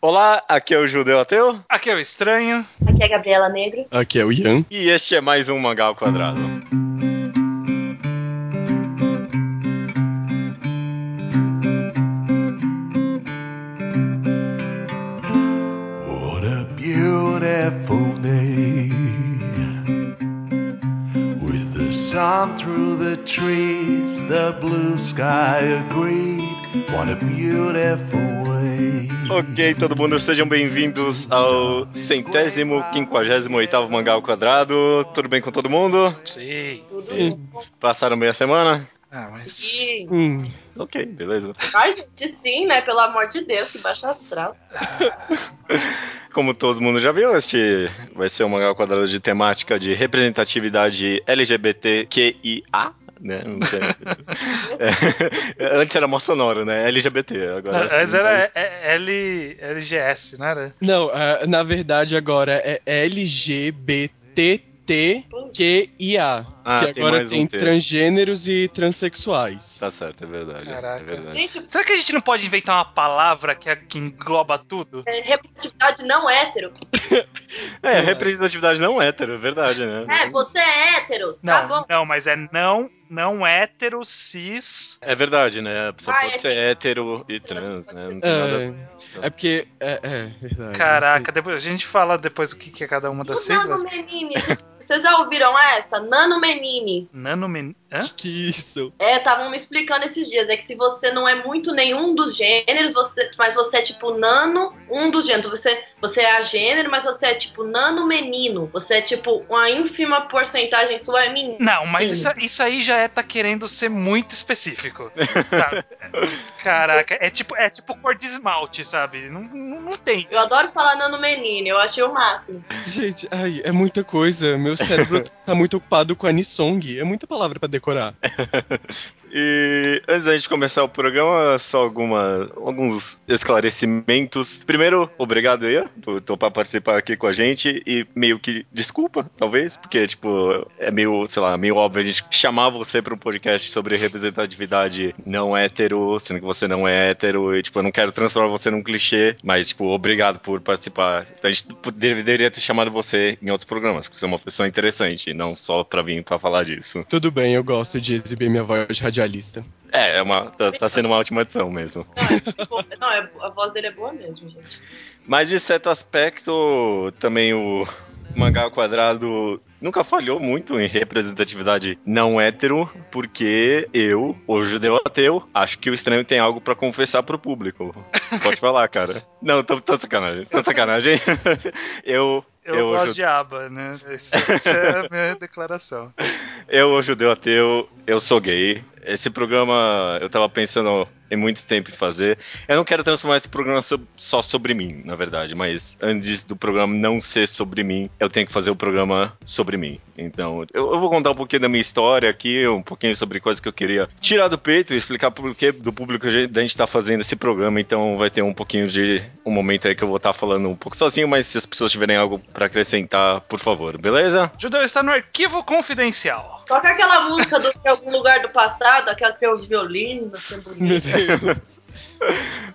Olá, aqui é o Judeu Ateu. Aqui é o Estranho. Aqui é a Gabriela Negro. Aqui é o Ian. E este é mais um Mangal Quadrado. What a beautiful day with the sun through the trees, the blue sky agreed. What a beautiful. Ok, todo mundo, sejam bem-vindos ao centésimo, quinquagésimo oitavo Mangal Quadrado. Tudo bem com todo mundo? Sim. Sim. Passaram meia semana? Ah, mas. Sim. Hum, Ok, beleza. Ai, gente, sim, né? Pelo amor de Deus, que baixa astral. Como todo mundo já viu, este vai ser um Mangal Quadrado de temática de representatividade LGBTQIA. Né? Não sei. É, antes era mó sonoro, né? LGBT. Agora, Mas era é- L, LGS, não era? Não, ah, na verdade agora é LGBTTQIA. Ah, que tem agora mais um tem transgêneros e transexuais. Tá certo, é verdade. Caraca. É verdade. Gente, Será que a gente não pode inventar uma palavra que, que engloba tudo? é, representatividade não hétero. É, representatividade não hétero, é verdade, né? É, você é hétero. Tá Não, bom. não, mas é não, não hétero, cis. É verdade, né? A pessoa Ah, pode é ser que- hétero e trans, né? Não tem nada. É, é porque. É, é verdade. Caraca, depois, a gente fala depois o que, que é cada uma das O Nano siglas. Vocês já ouviram essa? Nano Menine. Nanomen... Hã? Que, que isso? É, estavam me explicando esses dias. É que se você não é muito nenhum dos gêneros, você, mas você é tipo nano, um dos gêneros. Você, você é a gênero, mas você é tipo nano menino. Você é tipo uma ínfima porcentagem sua é menino. Não, mas isso, isso aí já é tá querendo ser muito específico, sabe? Caraca, é tipo, é tipo cor de esmalte, sabe? Não, não, não tem. Eu adoro falar nano menino, eu achei o máximo. Gente, ai, é muita coisa. Meu cérebro tá muito ocupado com a Nisong. É muita palavra pra decorar. E antes da gente começar o programa, só alguma, alguns esclarecimentos. Primeiro, obrigado Ian por topar participar aqui com a gente e meio que desculpa, talvez, porque, tipo, é meio, sei lá, meio óbvio a gente chamar você para um podcast sobre representatividade não hétero, sendo que você não é hétero e, tipo, eu não quero transformar você num clichê, mas, tipo, obrigado por participar. A gente deveria ter chamado você em outros programas, porque você é uma pessoa interessante, não só pra vir pra falar disso. Tudo bem, eu gosto de exibir minha voz radialista. É, é uma, tá, tá sendo uma ótima adição mesmo. Não, é, não, é- a voz dele é boa mesmo, gente. Mas de certo aspecto, também o mangá ao quadrado nunca falhou muito em representatividade não hétero, porque eu, o judeu ateu, acho que o estranho tem algo pra confessar pro público. Pode falar, cara. Não, tô, tô sacanagem. Tô sacanagem. eu. Eu, Eu, gosto de aba, né? Essa é a minha declaração. Eu, o judeu ateu, eu sou gay. Esse programa eu tava pensando em muito tempo em fazer. Eu não quero transformar esse programa so- só sobre mim, na verdade, mas antes do programa não ser sobre mim, eu tenho que fazer o programa sobre mim. Então, eu, eu vou contar um pouquinho da minha história aqui, um pouquinho sobre coisas que eu queria tirar do peito e explicar por que do público a gente, da gente tá fazendo esse programa. Então, vai ter um pouquinho de um momento aí que eu vou estar falando um pouco sozinho, mas se as pessoas tiverem algo pra acrescentar, por favor, beleza? Judeu está no arquivo confidencial. Toca aquela música do de algum lugar do passado, aquela que tem os violinos, assim, Meu bonito.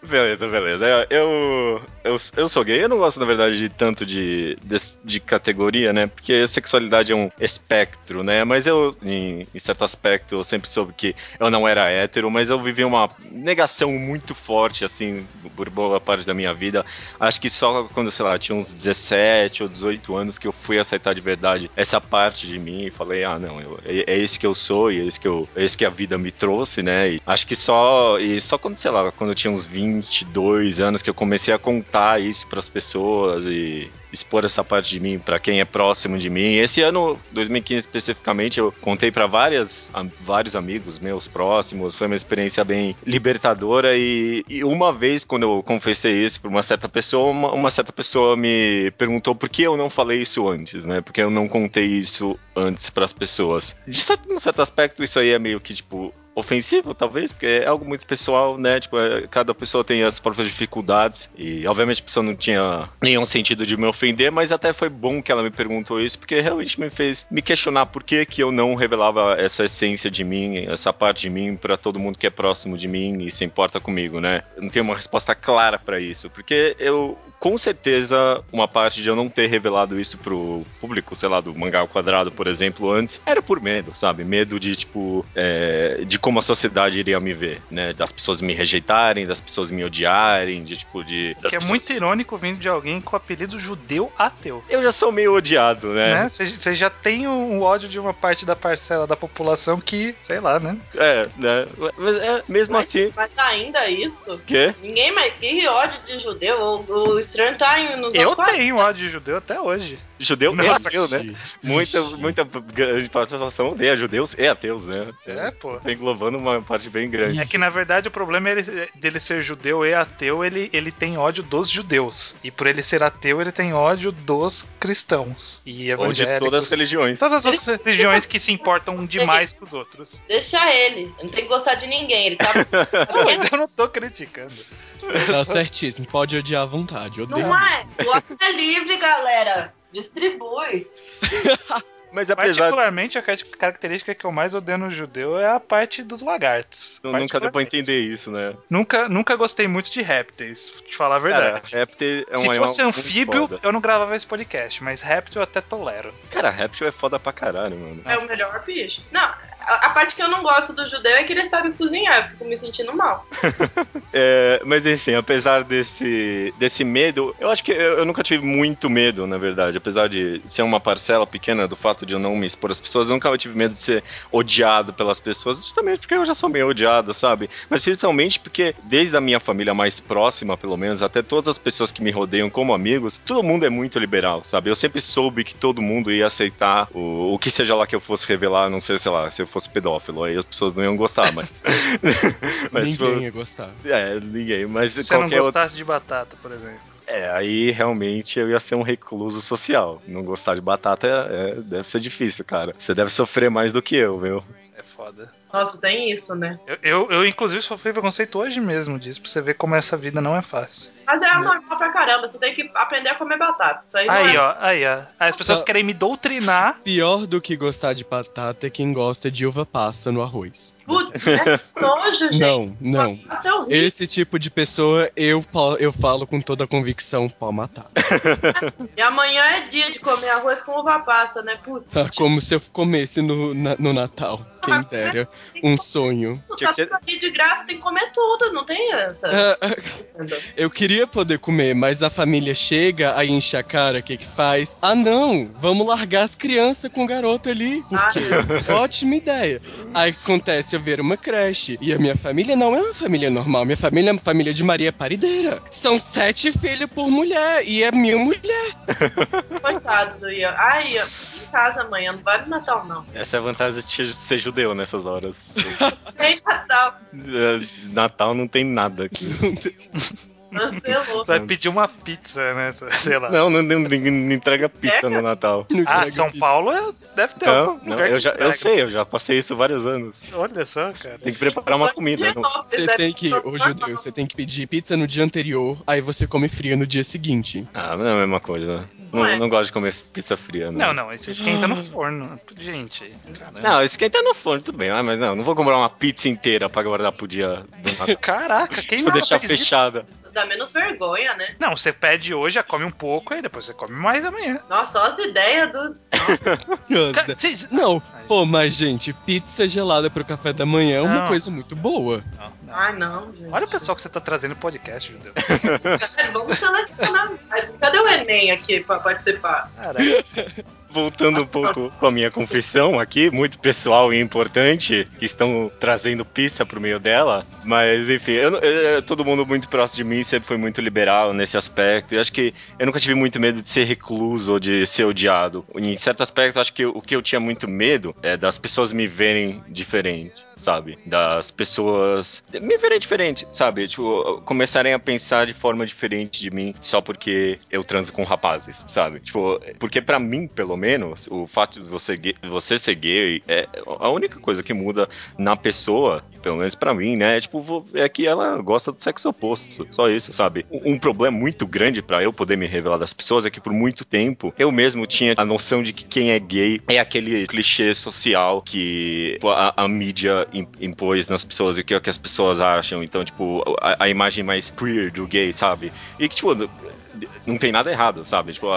Beleza, beleza. Eu, eu, eu sou gay, eu não gosto, na verdade, de tanto de, de, de categoria, né? Porque sexualidade é um espectro, né? Mas eu, em, em certo aspecto, eu sempre soube que eu não era hétero, mas eu vivi uma negação muito forte, assim, por boa parte da minha vida. Acho que só quando, sei lá, tinha uns 17 ou 18 anos que eu fui aceitar de verdade essa parte de mim e falei, ah, não, eu, é, é esse que eu sou e é esse que, eu, é esse que a vida me trouxe, né? E acho que só, e só quando, sei lá, quando eu tinha uns 22 anos que eu comecei a contar isso pras pessoas e expor essa parte de mim pra quem é próximo de mim. Esse ano, 2015 especificamente, eu contei pra várias, a- vários amigos meus próximos. Foi uma experiência bem libertadora e, e uma vez quando eu confessei isso pra uma certa pessoa, uma, uma certa pessoa me perguntou por que eu não falei isso antes, né? Porque eu não contei isso antes pras pessoas. De certo, num certo aspecto, isso aí é meio que tipo ofensivo, talvez, porque é algo muito pessoal, né? Tipo, é, cada pessoa tem as próprias dificuldades e, obviamente, a pessoa não tinha nenhum sentido de me ofender, mas até foi bom que ela me perguntou isso, porque realmente me fez me questionar por que que eu não revelava essa essência de mim, essa parte de mim para todo mundo que é próximo de mim e se importa comigo, né? Não tenho uma resposta clara para isso, porque eu com certeza, uma parte de eu não ter revelado isso pro público, sei lá, do mangá ao quadrado, por exemplo, antes, era por medo, sabe? Medo de, tipo, é, de como a sociedade iria me ver, né? Das pessoas me rejeitarem, das pessoas me odiarem, de, tipo, de. Que é pessoas... muito irônico vindo de alguém com o apelido judeu ateu. Eu já sou meio odiado, né? Você né? já tem um ódio de uma parte da parcela da população que, sei lá, né? É, né? Mas é, mesmo mas, assim. Mas ainda isso? Quê? Ninguém mais. Que ódio de judeu? O, o estranho tá nos Eu anos 40. tenho ódio de judeu até hoje. Judeu e ateu, né? Muita, muita grande participação odeia judeus e ateus, né? É, pô. Tá englobando uma parte bem grande. É que na verdade o problema é ele- dele ser judeu e ateu, ele, ele tem ódio dos judeus. E por ele ser ateu, ele tem ódio dos cristãos e Ou de todas as religiões. Todas as outras religiões que se importam demais com os outros. Deixa ele. Não tem que gostar de ninguém. Ele tá. Não, mas eu não tô criticando. Tá certíssimo, pode odiar à vontade. Odeio Não é? mesmo. O ódio é livre, galera. Distribui. Mas apesar Particularmente, a car- característica que eu mais odeio no judeu é a parte dos lagartos. Eu nunca deu pra entender isso, né? Nunca, nunca gostei muito de répteis, te falar a Cara, verdade. réptil é um Se fosse anfíbio, eu não gravava esse podcast, mas réptil eu até tolero. Cara, réptil é foda pra caralho, mano. É o melhor bicho. Não, a, parte que eu não gosto do judeu é que ele sabe cozinhar. Eu fico me sentindo mal. É, mas enfim, apesar desse, desse medo, eu acho que eu, eu nunca tive muito medo, na verdade. Apesar de ser uma parcela pequena do fato de eu não me expor às pessoas, eu nunca tive medo de ser odiado pelas pessoas, justamente porque eu já sou meio odiado, sabe? Mas principalmente porque, desde a minha família mais próxima, pelo menos, até todas as pessoas que me rodeiam como amigos, todo mundo é muito liberal, sabe? Eu sempre soube que todo mundo ia aceitar o, o que seja lá que eu fosse revelar, não sei, sei lá, se eu fosse pedófilo, aí as pessoas não iam gostar, mas. mas Ninguém tipo, ia gostar. é, ninguém. Mas Se você não qualquer outro. gostasse de batata, por exemplo. É, aí realmente eu ia ser um recluso social. Não gostar de batata é- é- deve ser difícil, cara. Você deve sofrer mais do que eu, viu? É foda. Nossa, tem isso, né? Eu, eu, eu, inclusive, sofri preconceito hoje mesmo disso, pra você ver como essa vida não é fácil. Mas é normal pra caramba. Você tem que aprender a comer batata. Isso aí, não Aí, é... ó, aí, ó. As pessoas Só- querem me doutrinar. Pior do que gostar de batata é quem gosta de uva passa no arroz. Putz, é nojo, gente. Não, não. É. Esse tipo de pessoa eu, eu falo com toda a convicção, pode matar. E amanhã é dia de comer arroz com uva passa, né? Putz, Como se eu comesse no, na- no Natal. Quem dera. Um sonho. Tinha tá que- de graça, tem que comer tudo, não tem essa. Ah, ah, eu queria poder comer, mas a família chega, aí enche a cara, o que que faz? Ah, não, vamos largar as crianças com o garoto ali. Por quê? Ótima ideia. Aí acontece eu ver uma creche. E a minha família não é uma família normal. Minha família é uma família de Maria Parideira. São sete filhos por mulher. E é mil mulher. Coitado do Ian. Ai, Ian, casa amanhã, não vai no Natal, não. Essa é a vantagem de ser judeu nessas horas. Tem Natal, É, Natal não tem nada aqui. você é Você vai pedir uma pizza, né? Sei lá. Não, não, não, ninguém não entrega pizza É? no Natal. Ah, São pizza. Paulo é- deve ter Não, algum não, lugar eu, que já, eu sei, eu já passei isso vários anos. Olha só, cara. Tem que preparar uma comida. não- Você tem que, ô judeu, você tem que pedir pizza no dia anterior, aí você come fria no dia seguinte. Ah, não é a mesma coisa. Não, Não é. não gosto de comer pizza fria. Não, não, isso esquenta no forno. Gente, caramba. Não, esquenta no forno, tudo bem. Ah, mas não, não vou comprar uma pizza inteira pra guardar pro dia do Natal. Caraca, quem Vou nunca deixar fez isso? Dá menos vergonha, né? Não, você pede hoje, já come um pouco, aí depois você come mais amanhã. Nossa, olha as ideias do. Cara, Não, pô, mas gente, pizza gelada pro café da manhã é uma Não. coisa muito boa. Não, Ai, não, gente. Olha o pessoal que você tá trazendo no podcast, judeu. Cara, Vamos selecionar. Cadê o Enem aqui pra participar? Caraca. Voltando um pouco com a minha confissão aqui, muito pessoal e importante, que estão trazendo pizza pro meio dela. Mas, enfim, eu eu- todo mundo muito próximo de mim sempre foi muito liberal nesse aspecto. E acho que eu nunca tive muito medo de ser recluso ou de ser odiado. Em certo aspecto, acho que o que eu tinha muito medo é das pessoas me verem diferente. Sabe? Das pessoas me verem diferente, sabe? Tipo, começarem a pensar de forma diferente de mim só porque eu transo com rapazes, sabe? Tipo, porque pra mim, pelo menos, o fato de você, você ser gay é a única coisa que muda na pessoa, pelo menos para mim, né? É, tipo, é que ela gosta do sexo oposto. Só isso, sabe? Um problema muito grande para eu poder me revelar das pessoas é que por muito tempo eu mesmo tinha a noção de que quem é gay é aquele clichê social que a, a mídia impôs nas pessoas e o que, que as pessoas acham. Então, tipo, a, a imagem mais queer do gay, sabe? E que, tipo, não tem nada errado, sabe? Tipo,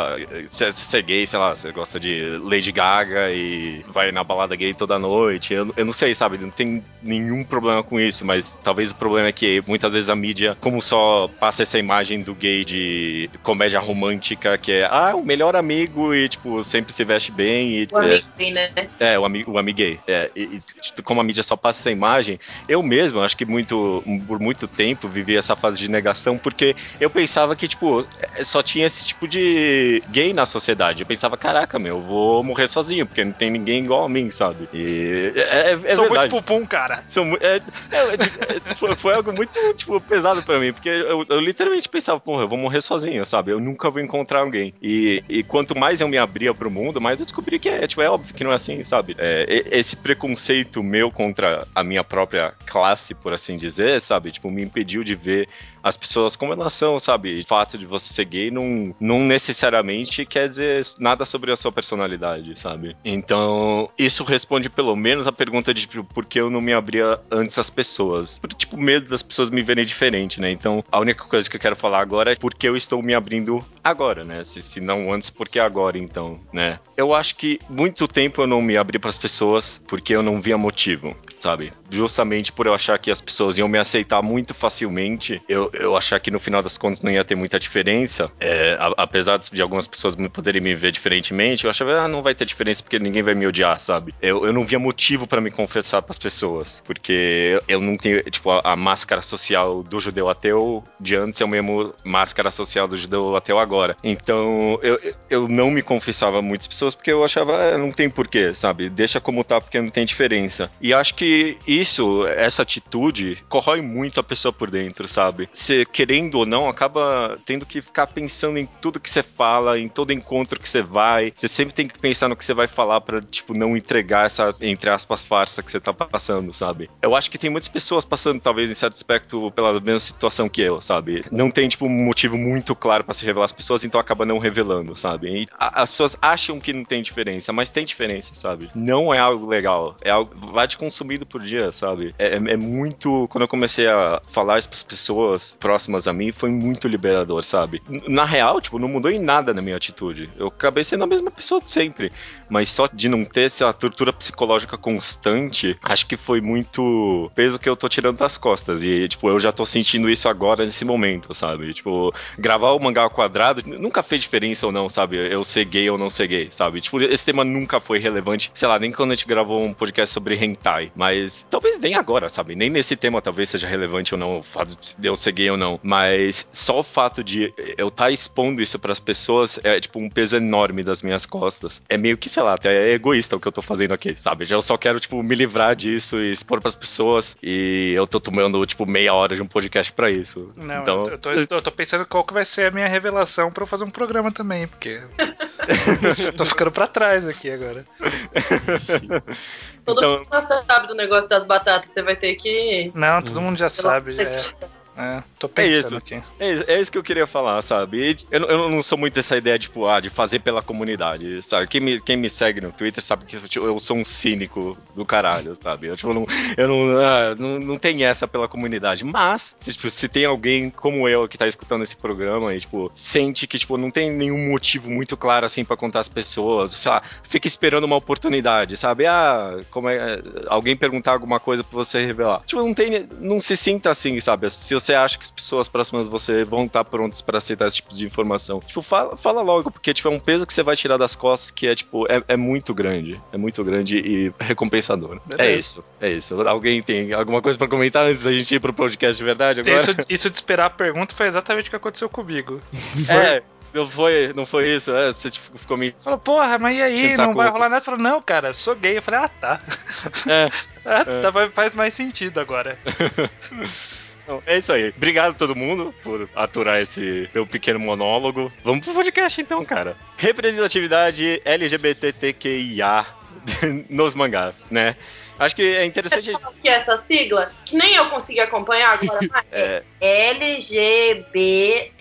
se você é gay, sei lá, você gosta de Lady Gaga e vai na balada gay toda noite. Eu, eu não sei, sabe? Não tem nenhum problema com isso, mas talvez o problema é que muitas vezes a mídia, como só passa essa imagem do gay de comédia romântica, que é, ah, o melhor amigo e, tipo, sempre se veste bem. E, o é, amigo né? É, o amigo, o amigo gay. É, e, e, tipo, como a mídia só passa essa imagem, eu mesmo, acho que muito, por muito tempo, vivi essa fase de negação, porque eu pensava que, tipo, é, só tinha esse tipo de gay na sociedade. Eu pensava, caraca, meu, eu vou morrer sozinho, porque não tem ninguém igual a mim, sabe? E é, é, é Sou verdade. muito pupum, cara. Sou, é, é, foi, foi, algo muito, tipo, pesado pra mim, porque eu, eu, literalmente pensava, porra, eu vou morrer sozinho, sabe? Eu nunca vou encontrar alguém. E, e quanto mais eu me abria pro mundo, mais eu descobri que é, tipo, é óbvio que não é assim, sabe? esse preconceito meu contra a minha própria classe, por assim dizer, sabe? Tipo, me impediu de ver as pessoas como elas são, sabe? O fato de você ser gay não, não necessariamente quer dizer nada sobre a sua personalidade, sabe? Então, isso responde pelo menos a pergunta de tipo, por que eu não me abria antes às pessoas. Por, tipo, medo das pessoas me verem diferente, né? Então, a única coisa que eu quero falar agora é por que eu estou me abrindo agora, né? Se, se não antes, por que agora, então, né? Eu acho que muito tempo eu não me abri para as pessoas porque eu não via motivo, sabe? Justamente por eu achar que as pessoas iam me aceitar muito facilmente, eu, eu achar que no final das contas não ia ter muita diferença, é, a, apesar de algumas pessoas poderem me ver diferentemente, eu achava, ah, não vai ter diferença porque ninguém vai me odiar, sabe? Eu, eu não via motivo para me confessar para as pessoas, porque eu não tenho, tipo, a, a, máscara social do judeu ateu de antes é o mesmo máscara social do judeu ateu agora. Então, eu, eu não me confessava a muitas pessoas porque eu achava, ah, não tem porquê, sabe? Deixa como tá porque não tem diferença. E acho que isso, essa atitude, corrói muito a pessoa por dentro, sabe? Você, querendo ou não, acaba tendo que ficar pensando em tudo que você fala, em todo encontro que você vai. Você sempre tem que pensar no que você vai falar para tipo, não entregar essa, entre aspas, farsa que você tá passando, sabe? Eu acho que tem muitas pessoas passando, talvez, em certo aspecto, pela mesma situação que eu, sabe? Não tem, tipo, um motivo muito claro para se revelar as pessoas, então acaba não revelando, sabe? E as pessoas acham que não tem diferença, mas tem diferença, sabe? Não é algo legal. É algo. Vai te consumindo por dia, sabe? É, é, é muito. Quando eu comecei a falar isso pras pessoas próximas a mim, foi muito liberador, sabe? Na real, tipo, não mudou em nada na minha atitude. Eu acabei sendo a mesma pessoa de sempre. Mas só de não ter essa tortura psicológica constante, acho que foi muito peso que eu tô tirando das costas. E, tipo, eu já tô sentindo isso agora nesse momento, sabe? Tipo, gravar o mangá ao quadrado nunca fez diferença ou não, sabe? Eu ser gay ou não ser gay, sabe? Tipo, esse tema nunca foi relevante, sei lá, nem quando a gente gravou um podcast sobre hentai. Mas talvez nem agora, sabe? Nem nesse tema talvez seja relevante ou não, o fato de eu ser gay ou não. Mas só o fato de eu estar tá expondo isso para as pessoas é, tipo, um peso enorme das minhas costas. É meio que, sei lá, até é egoísta o que eu tô fazendo aqui, sabe? Eu só quero, tipo, me livrar disso e expor pras pessoas. E eu tô tomando, tipo, meia hora de um podcast para isso. Não, então... eu, tô, eu tô pensando qual que vai ser a minha revelação para eu fazer um programa também, porque. tô ficando para trás aqui agora. Todo então... mundo sabe do negócio das batatas, você vai ter que. Não, todo mundo já sabe. É. É, tô pensando é isso. aqui. É, é, isso que eu queria falar, sabe? Eu, eu não sou muito dessa ideia, tipo, ah, de fazer pela comunidade, sabe? Quem me, quem me segue no Twitter sabe que tipo, eu sou um cínico do caralho, sabe? Eu, tipo, não, eu não, ah, não, não tem essa pela comunidade. Mas, se, tipo, se tem alguém como eu que tá escutando esse programa e, tipo, sente que, tipo, não tem nenhum motivo muito claro, assim, para contar às pessoas, sei lá, fica esperando uma oportunidade, sabe? Ah, como é... Alguém perguntar alguma coisa pra você revelar. Tipo, não tem... Não se sinta assim, sabe? Se você você acha que as pessoas próximas de você vão estar prontas para aceitar esse tipo de informação? Tipo, fala, fala logo, porque tipo, é um peso que você vai tirar das costas que é, tipo, é, é muito grande. É muito grande e recompensador. É Beleza. É isso. É isso. Alguém tem alguma coisa para comentar antes da gente ir pro podcast de verdade agora? Isso, isso de esperar a pergunta foi exatamente o que aconteceu comigo. é. Não foi, não foi isso, é? Você tipo, ficou me. Falou, porra, mas e aí? Não vai rolar nada? Falou, não, cara, sou gay. Eu falei, ah, tá. É. ah, é. Tá, faz mais sentido agora. Então, é isso aí. Obrigado a todo mundo por aturar esse meu pequeno monólogo. Vamos pro podcast então, cara. Representatividade LGBTQIA nos mangás, né? Acho que é interessante. que é essa sigla, que nem eu consegui acompanhar agora mais. É, LGBT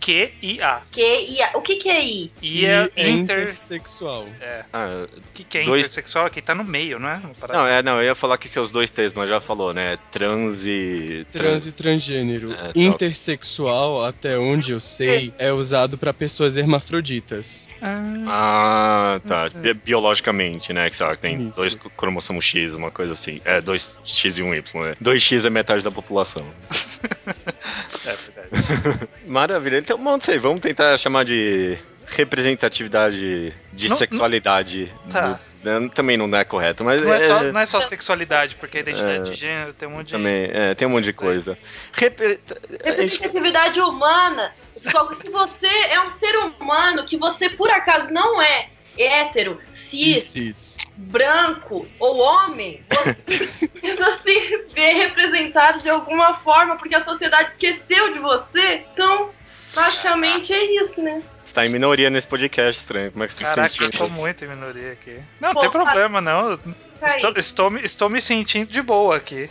Q-I-A. QIA. O que que é I? E é é inter... intersexual. ah, O que, que é Dois- intersexual? Quem tá no meio, não é? Não, é, não, eu ia falar que, que é os dois T's, mas já falou, né? Trans e. Trans e transgênero. É. Intersexual, até onde eu sei, é usado pra pessoas hermafroditas. Ah, Ah, tá. Bi- Biologicamente, né? Que lá, tem Isso. dois cromossomos X, uma coisa assim. É, dois X e um Y, né? Dois X é metade da população. é verdade. Maravilha. Então, não sei, vamos tentar chamar de representatividade de Não- sexualidade. Tá. do- né, também não é correto, mas Não é, só, é- não é só sexualidade, porque a identidade É. de gênero tem um monte de. também é, tem um monte de coisa. Repre- Representatividade humana. Se você é um ser humano que você por acaso não é hétero, cis, Cis. branco ou homem, você precisa se ver representado de alguma forma, porque a sociedade esqueceu de você. Então, basicamente é isso, né? Você tá em minoria nesse podcast, estranho. Como é que você tá Caraca, se eu tô muito em minoria aqui. Não, Pô, tem problema, não. Estou, estou, me- estou me sentindo de boa aqui.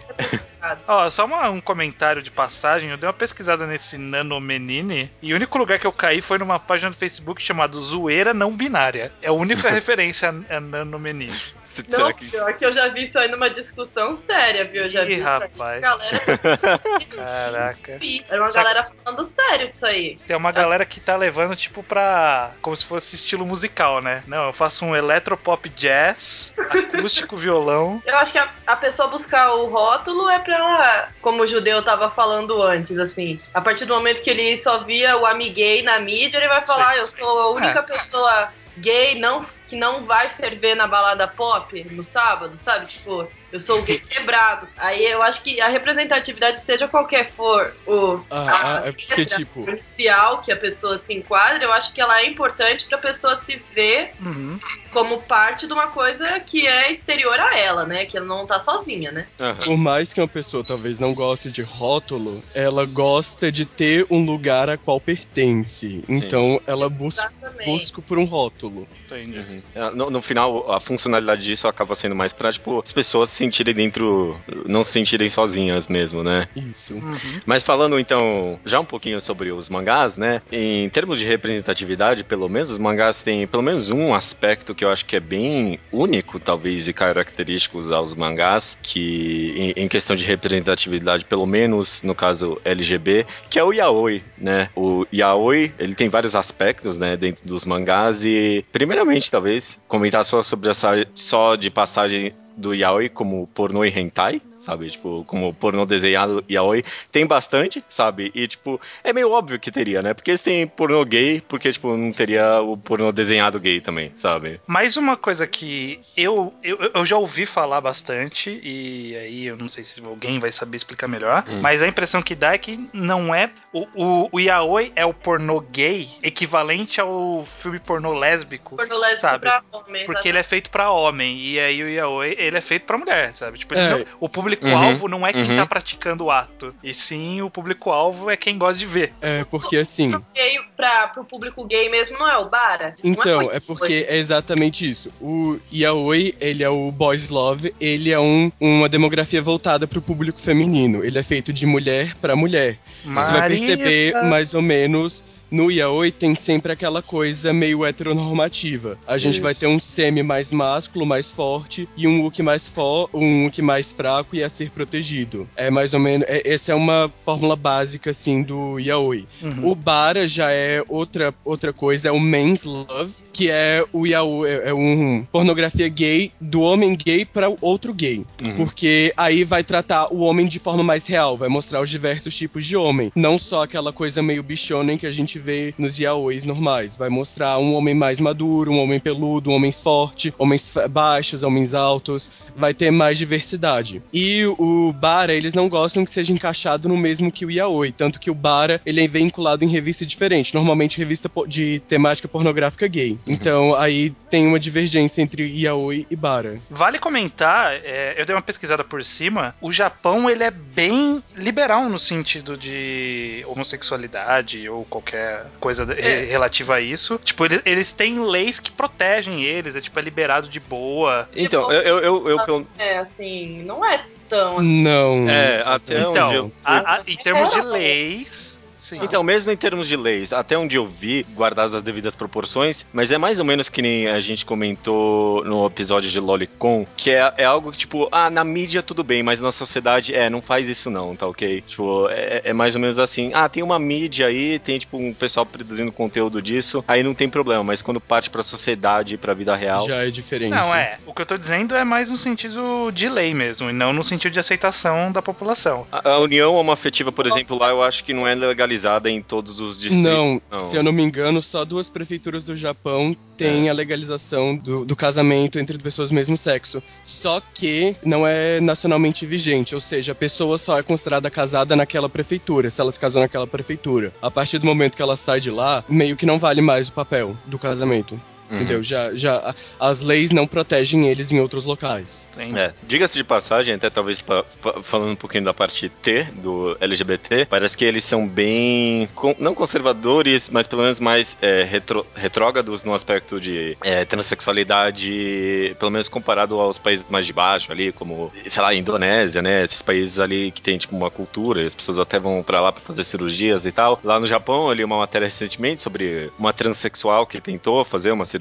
Ó, só uma- um comentário de passagem. Eu dei uma pesquisada nesse Nanomenine e o único lugar que eu caí foi numa página do Facebook chamada Zoeira Não Binária. É a única referência a, a Nanomenine. Se- Não, será que- pior que eu já vi isso aí numa discussão séria, viu? Eu já vi Ih, isso aí. rapaz. Galera, Caraca. era uma Saca- galera falando sério disso aí. Tem uma galera que tá levando, tipo, pra. Como se fosse estilo musical, né? Não, eu faço um eletropop jazz, acústico violão. Eu acho que a, a pessoa buscar o rótulo é pra, como o judeu tava falando antes, assim. A partir do momento que ele só via o amiguei na mídia, ele vai falar, eu sou a única É. pessoa gay não, que não vai ferver na balada pop no sábado, sabe? Tipo, eu sou o gay quebrado. Aí eu acho que a representatividade, seja qualquer for o Ah, ah, é porque, tipo, inicial que a pessoa se enquadra, eu acho que ela é importante pra pessoa se ver Uhum. como parte de uma coisa que é exterior a ela, né? Que ela não tá sozinha, né? Aham. por mais que uma pessoa talvez não goste de rótulo, ela gosta de ter um lugar a qual pertence. Então ela busca, busca por um rótulo. Entendi. Uhum. No, no final, a funcionalidade disso acaba sendo mais pra, tipo, as pessoas se sentirem dentro. não se sentirem sozinhas mesmo, né? Isso. Uhum. Mas falando então já um pouquinho sobre os mangás, né? Em termos de representatividade, pelo menos, os mangás têm pelo menos um aspecto que eu acho que é bem único, talvez, e característicos aos mangás, que em, em questão de representatividade, pelo menos no caso LGB, que é o yaoi, né? O yaoi, ele tem vários aspectos, né, dentro dos mangás e primeiramente, talvez, comentar só sobre essa só de passagem do yaoi como pornô e hentai, sabe? Tipo, como pornô desenhado yaoi, tem bastante, sabe? E, tipo, é meio óbvio que teria, né? Porque eles têm pornô gay, porque, tipo, não teria o pornô desenhado gay também, sabe? Mais uma coisa que eu, eu, eu já ouvi falar bastante, e aí eu não sei se alguém vai saber explicar melhor, Hum. mas a impressão que dá é que não é. O, o, o yaoi é o pornô gay equivalente ao filme pornô lésbico. Pornô lésbico Sabe? pra homem. Porque ele é feito pra homem, e aí o yaoi, ele é feito pra mulher, sabe? Tipo, É. não- o público-alvo não é quem uhum. tá praticando o ato, e sim o público-alvo é quem gosta de ver. É porque assim. Gay pra, pro público gay mesmo não é o Bara? Não Então, coisa é porque é exatamente isso. O Yaoi, ele é o Boys Love, ele é um, uma demografia voltada pro público feminino. Ele é feito de mulher pra mulher. Você vai perceber Marisa. mais ou menos. No yaoi tem sempre aquela coisa meio heteronormativa. A gente Isso. vai ter um semi mais másculo, mais forte, e um Uki mais fo um Uki mais fraco e a ser protegido. É mais ou menos. É, essa é uma fórmula básica, assim, do yaoi. Uhum. O Bara já é outra, outra coisa, é o Men's Love, que é o yaoi, é, é um pornografia gay do homem gay para o outro gay. Uhum. Porque aí vai tratar o homem de forma mais real, vai mostrar os diversos tipos de homem. Não só aquela coisa meio bichonem que a gente gente vê nos yaois normais. Vai mostrar um homem mais maduro, um homem peludo, um homem forte, homens baixos, homens altos. Vai ter mais diversidade. E o Bara, eles não gostam que seja encaixado no mesmo que o yaoi, tanto que o Bara, ele é vinculado em revista diferente, normalmente revista de temática pornográfica gay. Uhum. Então aí tem uma divergência entre yaoi e Bara. Vale comentar, é, eu dei uma pesquisada por cima, o Japão ele é bem liberal no sentido de homossexualidade ou qualquer coisa é. relativa a isso. Tipo, eles, eles têm leis que protegem eles, é tipo, é liberado de boa. Então, eu, eu, eu, eu... É, assim, não é tão... Não. É, até então, onde eu... a, a, em termos de leis Sim. Então, mesmo em termos de leis, até onde eu vi, guardadas as devidas proporções, mas é mais ou menos que nem a gente comentou no episódio de Lolicon, que é, é algo que, tipo, ah, na mídia tudo bem, mas na sociedade, é, não faz isso não, tá ok? Tipo, é, é mais ou menos assim, ah, tem uma mídia aí, tem, tipo, um pessoal produzindo conteúdo disso, aí não tem problema, mas quando parte pra sociedade, pra vida real... Já é diferente. Não, é. O que eu tô dizendo é mais no sentido de lei mesmo, e não no sentido de aceitação da população. A, a união homoafetiva, por exemplo, lá eu acho que não é legalizada legalizada em todos os distritos. Não, não, se eu não me engano, só duas prefeituras do Japão têm é. a legalização do, do, casamento entre pessoas do mesmo sexo. Só que não é nacionalmente vigente, ou seja, a pessoa só é considerada casada naquela prefeitura, se ela se casou naquela prefeitura. A partir do momento que ela sai de lá, meio que não vale mais o papel do casamento. Uhum. Entendeu? Já, já, as leis não protegem eles em outros locais. É. Diga-se de passagem, até talvez pra, pra, falando um pouquinho da parte T do LGBT, parece que eles são bem, com, não conservadores, mas pelo menos mais é, retro, retrógrados no aspecto de é, transexualidade, pelo menos comparado aos países mais de baixo ali, como, sei lá, Indonésia, né? Esses países ali que tem, tipo, uma cultura, e as pessoas até vão para lá para fazer cirurgias e tal. Lá no Japão, eu li uma matéria recentemente sobre uma transexual que tentou fazer uma cirurgia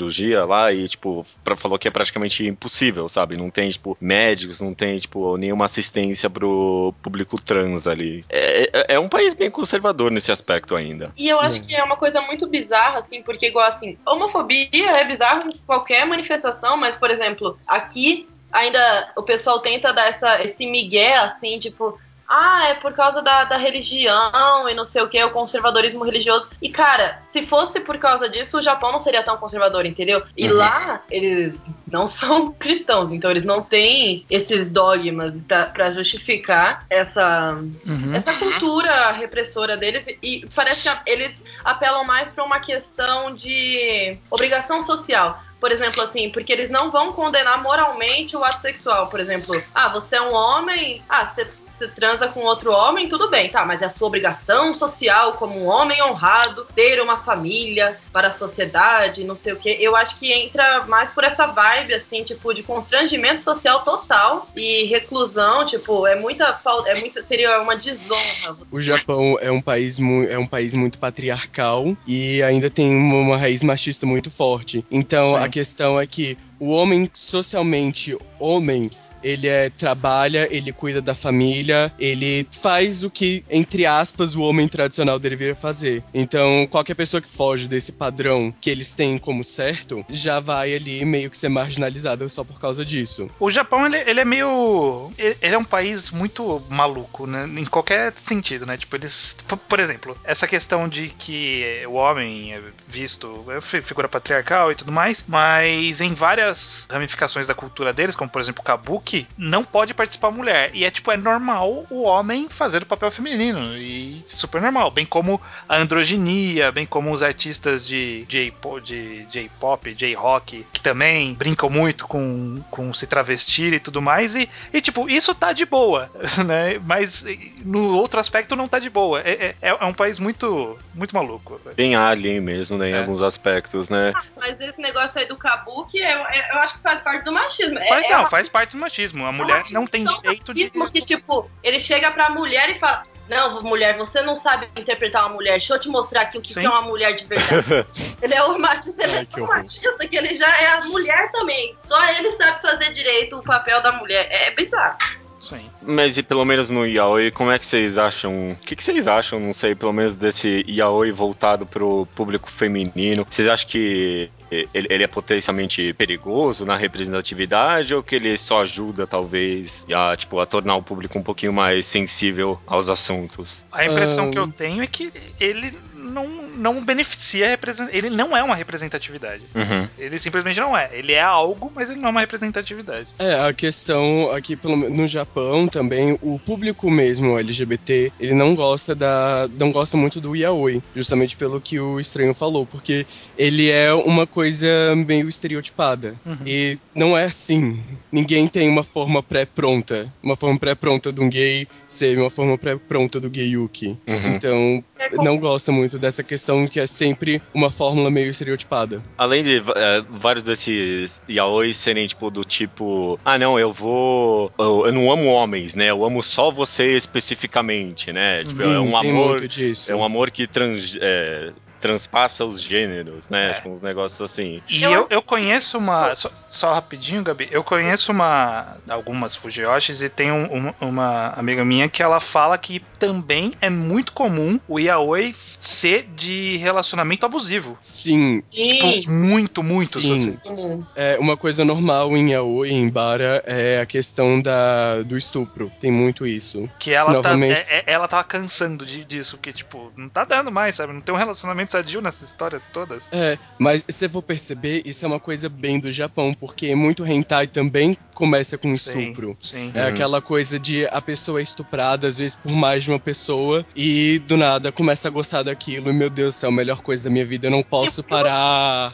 lá e, tipo, pra, falou que é praticamente impossível, sabe? Não tem, tipo, médicos, não tem, tipo, nenhuma assistência pro público trans ali. É, é, é um país bem conservador nesse aspecto ainda. E eu acho hum. que é uma coisa muito bizarra, assim, porque, igual assim, homofobia é bizarro em qualquer manifestação, mas, por exemplo, aqui ainda o pessoal tenta dar essa, esse migué, assim, tipo, ah, é por causa da, da religião e não sei o que, o conservadorismo religioso. E, cara, se fosse por causa disso, o Japão não seria tão conservador, entendeu? E uhum. lá, eles não são cristãos, então eles não têm esses dogmas para justificar essa, uhum. essa cultura repressora deles. E parece que eles apelam mais para uma questão de obrigação social por exemplo, assim, porque eles não vão condenar moralmente o ato sexual. Por exemplo, ah, você é um homem, ah, você você transa com outro homem, tudo bem, tá, mas é a sua obrigação social como um homem honrado ter uma família para a sociedade, não sei o que. Eu acho que entra mais por essa vibe, assim, tipo, de constrangimento social total e reclusão, tipo, é muita falta, é muita, seria uma desonra. O Japão é um país, é um país muito patriarcal e ainda tem uma, uma raiz machista muito forte. Então, Sim. a questão é que o homem socialmente homem ele é, trabalha, ele cuida da família, ele faz o que, entre aspas, o homem tradicional deveria fazer. Então, qualquer pessoa que foge desse padrão que eles têm como certo, já vai ali meio que ser marginalizada só por causa disso. O Japão, ele, ele é meio. Ele é um país muito maluco, né? Em qualquer sentido, né? Tipo, eles. Por exemplo, essa questão de que o homem é visto é figura patriarcal e tudo mais, mas em várias ramificações da cultura deles, como por exemplo o kabuki, não pode participar mulher. E é tipo, é normal o homem fazer o papel feminino. E super normal. Bem como a androginia, bem como os artistas de J-pop, J-rock, que também brincam muito com, com se travestir e tudo mais. E, e tipo, isso tá de boa, né? Mas no outro aspecto não tá de boa. É, é, é um país muito, muito maluco. Bem alien mesmo, né? Em é. alguns aspectos, né? Ah, mas esse negócio aí do kabuki, eu, eu acho que faz parte do machismo. Faz, é, não, faz parte do machismo machismo. A mulher não tem direito de. que, tipo, ele chega pra mulher e fala. Não, mulher, você não sabe interpretar uma mulher. Deixa eu te mostrar aqui o que, que é uma mulher de verdade. ele é o machista, ele Ai, é tão machista que ele já é a mulher também. Só ele sabe fazer direito o papel da mulher. É bizarro. Sim. Mas e pelo menos no yaoi, como é que vocês acham? O que, que vocês acham, não sei, pelo menos desse yaoi voltado pro público feminino? Vocês acham que ele, ele, é potencialmente perigoso na representatividade ou que ele só ajuda, talvez, a, tipo, a tornar o público um pouquinho mais sensível aos assuntos? A impressão um... que eu tenho é que ele não, não beneficia, ele não é uma representatividade. Uhum. Ele simplesmente não é. Ele é algo, mas ele não é uma representatividade. É, a questão aqui pelo, no Japão também, o público mesmo LGBT, ele não gosta da. não gosta muito do yaoi, justamente pelo que o estranho falou, porque ele é uma coisa meio estereotipada. Uhum. E não é assim. Ninguém tem uma forma pré-pronta. Uma forma pré-pronta de um gay ser uma forma pré-pronta do gay Yuki. Uhum. Então, não gosta muito dessa questão que é sempre uma fórmula meio estereotipada. Além de é, vários desses yaoi serem, tipo, do tipo, ah, não, eu vou. Eu, eu não amo homens, né? Eu amo só você especificamente, né? Sim, tipo, é um amor. É um amor que trans, é, transpassa os gêneros, né? É. Tipo, uns negócios assim. E eu, eu conheço uma. Só, só, rapidinho, Gabi. Eu conheço uma. Algumas Fujiyoshis e tem um, uma, uma amiga minha que ela fala que também é muito comum o yaoi ser de relacionamento abusivo. Sim. Tipo, muito, muito. Sim. Assim. É, uma coisa normal em yaoi, em bara, é a questão da, do estupro. Tem muito isso. Que ela, tá, Novamente... tá, é, ela tava cansando de, disso, que, tipo, não tá dando mais, sabe? Não tem um relacionamento sadio nessas histórias todas. É, mas se for perceber, isso é uma coisa bem do Japão, porque muito hentai também começa com estupro. Sim, sim. É uhum. aquela coisa de a pessoa é estuprada, às vezes por mais de uma pessoa, e do nada começa a gostar daquilo, e meu Deus céu, a melhor coisa da minha vida, eu não posso parar.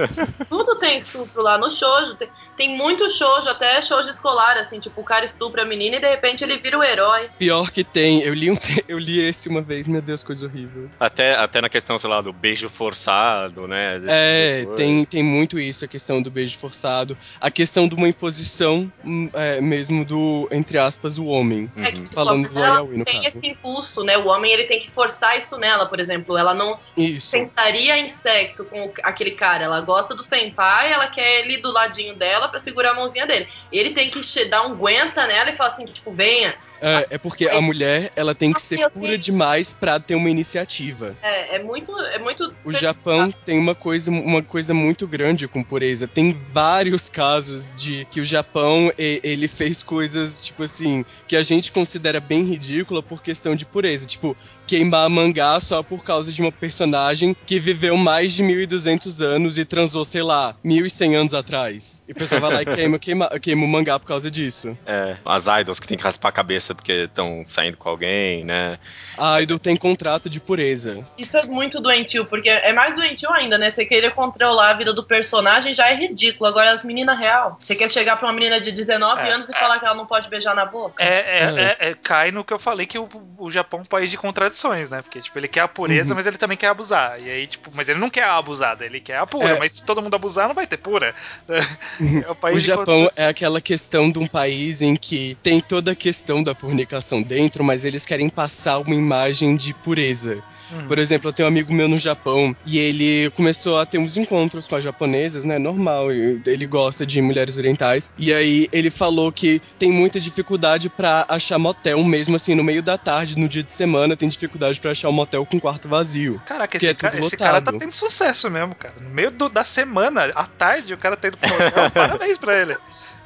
Tudo tem estupro lá no shoujo, tem, tem muito shoujo, até shoujo escolar, assim, tipo, o cara estupra a menina e de repente ele vira o herói. Pior que tem, eu li, um, eu li esse uma vez, meu Deus, coisa horrível. Até, até na questão, sei lá, do beijo forçado, né? é, tipo tem, tem muito isso, a questão do beijo forçado, a questão de uma imposição hum, é, mesmo do, entre aspas, o homem. É que, tipo, Falando do Yaoi, no tem caso. esse impulso, né? O homem, ele tem que forçar isso nela, por exemplo. Ela não isso. sentaria em sexo com aquele cara. Ela gosta do senpai, ela quer ele do ladinho dela ela para segurar a mãozinha dele. Ele tem que dar um aguenta nela e falar assim, tipo, venha. É, é porque a mulher, ela tem que ser pura demais para ter uma iniciativa. É, é muito, é muito. O Japão tem uma coisa, uma coisa muito grande com pureza. Tem vários casos de que o Japão ele fez coisas tipo assim que a gente considera bem ridícula por questão de pureza, tipo queimar mangá só por causa de uma personagem que viveu mais de 1200 anos e transou, sei lá, 1100 anos atrás. E o pessoal vai lá e queima, queima, queima o mangá por causa disso. É, as idols que tem que raspar a cabeça porque estão saindo com alguém, né? A idol tem contrato de pureza. Isso é muito doentio, porque é mais doentio ainda, né? Você querer controlar a vida do personagem já é ridículo. Agora, as meninas real, você quer chegar pra uma menina de 19 é, anos e é, falar que ela não pode beijar na boca? É, é, é, é cai no que eu falei que o, o Japão é um país de contradições, né? Porque, tipo, ele quer a pureza, uhum. mas ele também quer abusar. E aí, tipo, mas ele não quer a abusada, ele quer a pura. Mas se todo mundo abusar, não vai ter pura. o, o Japão é aquela questão de um país em que tem toda a questão da fornicação dentro, mas eles querem passar uma imagem de pureza. Hum. Por exemplo, eu tenho um amigo meu no Japão e ele começou a ter uns encontros com as japonesas, né? Normal, ele gosta de mulheres orientais. E aí ele falou que tem muita dificuldade para achar motel, mesmo assim, no meio da tarde, no dia de semana, tem dificuldade para achar um motel com quarto vazio. Caraca, esse, é cara, esse cara tá tendo sucesso mesmo, cara. No meio do, da semana, à tarde, o cara tá indo pro motel. Parabéns pra ele.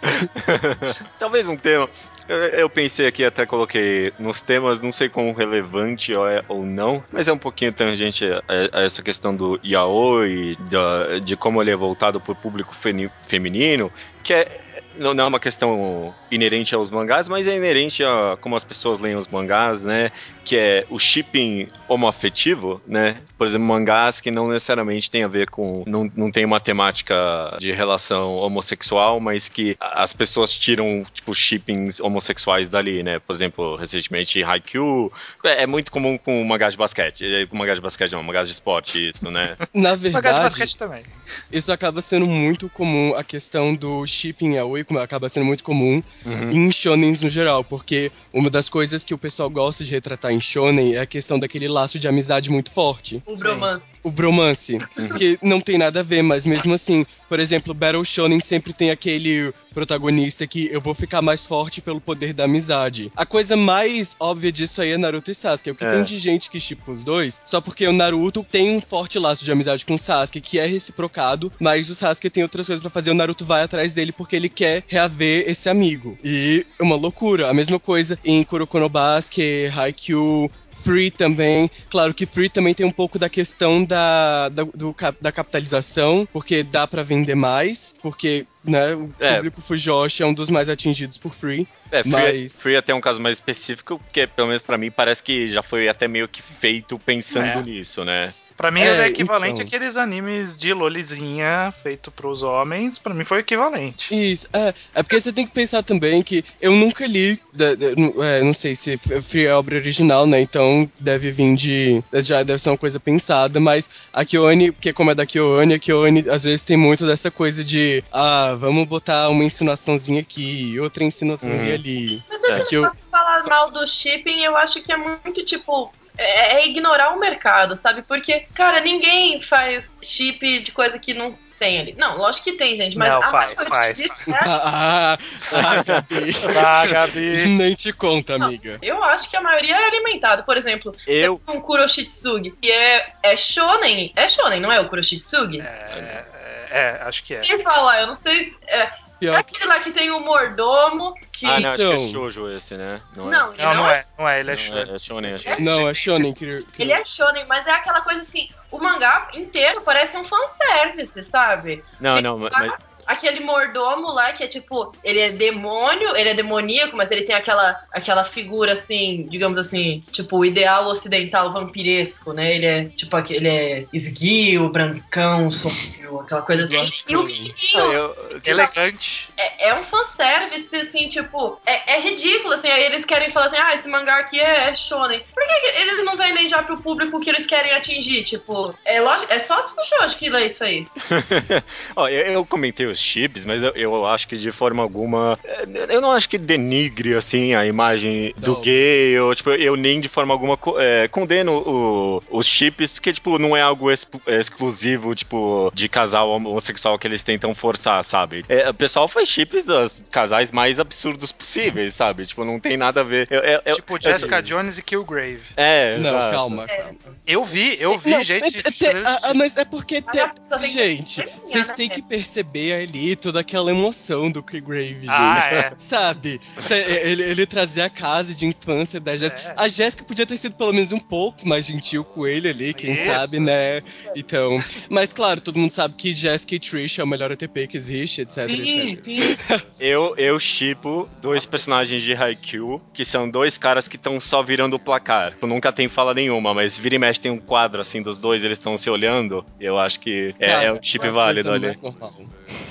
Talvez um tema. Eu pensei aqui, até coloquei nos temas, não sei quão relevante é ou não, mas é um pouquinho tangente a, a essa questão do yaoi, de, de como ele é voltado para o público feminino, que é não, não é uma questão inerente aos mangás, mas é inerente a como as pessoas leem os mangás, né? Que é o shipping homoafetivo, né? Por exemplo, mangás que não necessariamente tem a ver com. Não, não tem uma temática de relação homossexual, mas que as pessoas tiram, tipo, shippings homossexuais dali, né? Por exemplo, recentemente Haikyuu. É, é muito comum com mangás de basquete. É, com mangás de basquete não, mangás de esporte, isso, né? Na verdade. Mangás de basquete também. Isso acaba sendo muito comum, a questão do shipping yaoi acaba sendo muito comum uhum. em shonens no geral, porque uma das coisas que o pessoal gosta de retratar em shonen é a questão daquele laço de amizade muito forte. O bromance. O bromance, uhum. que não tem nada a ver, mas mesmo assim, por exemplo, Battle Shonen sempre tem aquele protagonista que eu vou ficar mais forte pelo poder da amizade. A coisa mais óbvia disso aí é Naruto e Sasuke. O que é. tem de gente que chipa os dois, só porque o Naruto tem um forte laço de amizade com o Sasuke, que é reciprocado, mas o Sasuke tem outras coisas para fazer, o Naruto vai atrás dele porque ele quer quer reaver esse amigo. E é uma loucura. A mesma coisa em Kuroko no Basket, Haikyuu, Free também. Claro que Free também tem um pouco da questão da, da, do, da capitalização, porque dá para vender mais, porque né, o é. público Fujoshi é um dos mais atingidos por Free. É, Free, mas... Free é até um caso mais específico, porque pelo menos para mim parece que já foi até meio que feito pensando é. nisso, né? Pra mim, é, é equivalente então... àqueles animes de lolizinha feito pros homens. Pra mim foi equivalente. Isso, é. É porque você tem que pensar também que eu nunca li, é, não sei se Free é obra original, né? Então deve vir de. Já deve ser uma coisa pensada, mas a Kyoane, porque como é da Kyoane, a Kyoane às vezes tem muito dessa coisa de. Ah, vamos botar uma insinuaçãozinha aqui, outra insinuaçãozinha uhum. ali. Mas é. que eu... falar mal do shipping, eu acho que é muito tipo é, é, ignorar o mercado, sabe? Porque, cara, ninguém faz chip de coisa que não tem ali. Não, lógico que tem, gente, mas não, faz, faz. Disso, né? ah, ah, Gabi. ah, Gabi. Nem te conta, amiga. eu acho que a maioria é alimentado. Por exemplo, eu... um Kuroshitsugi, que é, é shonen. É shonen, não é o Kuroshitsugi? É, é, é acho que é. Sem falar, eu não sei se... É, é aquele lá que tem o mordomo. Que... Ah, não, acho que é então. shoujo esse, né? Não, não, é. não, não, é. Não é, ele é shonen. É, shonen, acho. É não, é shonen. Que, que... Ele é shonen, mas é aquela coisa assim, o mangá inteiro parece um fanservice, sabe? Não, não, mas aquele mordomo lá que é tipo, ele é demônio, ele é demoníaco, mas ele tem aquela, aquela figura assim, digamos assim, tipo, ideal ocidental vampiresco, né? Ele é tipo, ele é esguio, brancão, sombrio, aquela coisa assim. E o menininho, ah, tipo, elegante. É, é um fanservice, assim, tipo, é, é ridículo, assim, aí eles querem falar assim, ah, esse mangá aqui é, é shonen. Por que eles não vendem já pro público que eles querem atingir? Tipo, é lógico, é só se for que lê isso aí. Ó, eu, eu comentei os chips, mas eu, eu, acho que de forma alguma. Eu não acho que denigre, assim, a imagem não. do gay. Eu, tipo, eu nem de forma alguma é, condeno o, os chips, porque, tipo, não é algo ex exclusivo, tipo, de casal homossexual que eles tentam forçar, sabe? É, o pessoal faz chips dos casais mais absurdos possíveis, sabe? Tipo, não tem nada a ver. Eu, eu, tipo, Jessica assim, Jones e Killgrave. É, Não, exato. calma, calma. Eu vi, eu vi, não, gente. É, é, ah, mas é porque. Te, gente, vocês têm que perceber ali toda aquela emoção do Grave, ah, gente. É. Sabe? Ele, ele trazia a casa de infância da Jéssica. É. A Jéssica podia ter sido pelo menos um pouco mais gentil com ele ali, quem Isso. sabe, né? Então. Mas claro, todo mundo sabe que Jéssica e Trish é o melhor ATP que existe, etc, sim, etc. Sim. eu, eu chipo dois personagens de Haikyuu, que são dois caras que estão só virando o placar. Eu nunca tem fala nenhuma, mas vira e mexe tem um quadro assim dos dois, eles estão se olhando. Eu acho que é, Cara, é um chip válido ali.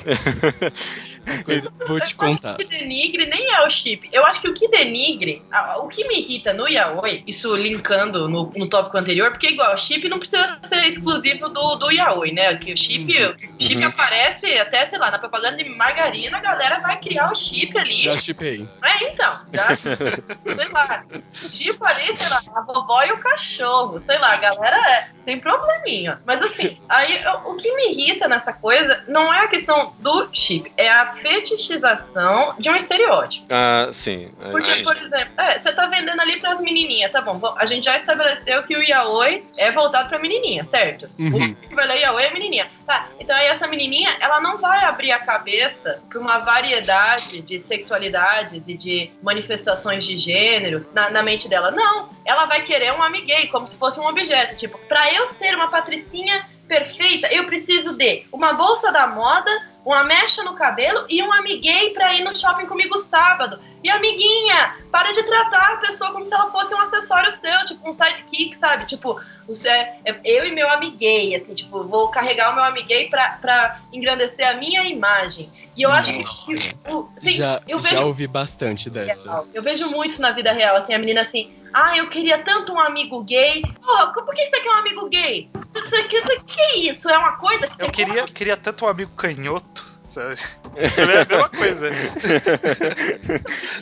Coisa, vou te contar. O que denigre nem é o chip. Eu acho que o que denigre, o que me irrita no Yaoi, isso linkando no, no tópico anterior, porque igual, o chip não precisa ser exclusivo do, do Yaoi, né? Que o chip, uhum. chip uhum. aparece até, sei lá, na propaganda de margarina, a galera vai criar o chip ali. Já chipei. É, então. Já, sei lá. Chip ali, sei lá, a vovó e o cachorro. Sei lá, a galera é, tem probleminha. Mas assim, aí o que me irrita nessa coisa não é a questão do chip, é a fetichização de um estereótipo. Ah, sim. É Porque, por exemplo, é, você tá vendendo ali pras menininhas, tá bom, a gente já estabeleceu que o yaoi é voltado pra menininha, certo? Uhum. O que vai ler yaoi é menininha. Tá, então aí essa menininha, ela não vai abrir a cabeça pra uma variedade de sexualidades e de manifestações de gênero na, na mente dela. Não, ela vai querer um amiguei, como se fosse um objeto. Tipo, pra eu ser uma patricinha perfeita, eu preciso de uma bolsa da moda, uma mecha no cabelo e um amiguei pra ir no shopping comigo sábado. E amiguinha, para de tratar a pessoa como se ela fosse um acessório seu, tipo um sidekick, sabe? Tipo, você, é, eu e meu amiguei, assim, tipo, vou carregar o meu amiguei pra, pra engrandecer a minha imagem. E eu acho Nossa. que. Tipo, assim, já, eu vejo, já ouvi bastante dessa. Eu vejo muito na vida real, assim, a menina assim, ah, eu queria tanto um amigo gay. Porra, por que você quer um amigo gay? Que é isso? É uma coisa que Eu queria, queria tanto um amigo canhoto sabe? É a mesma coisa.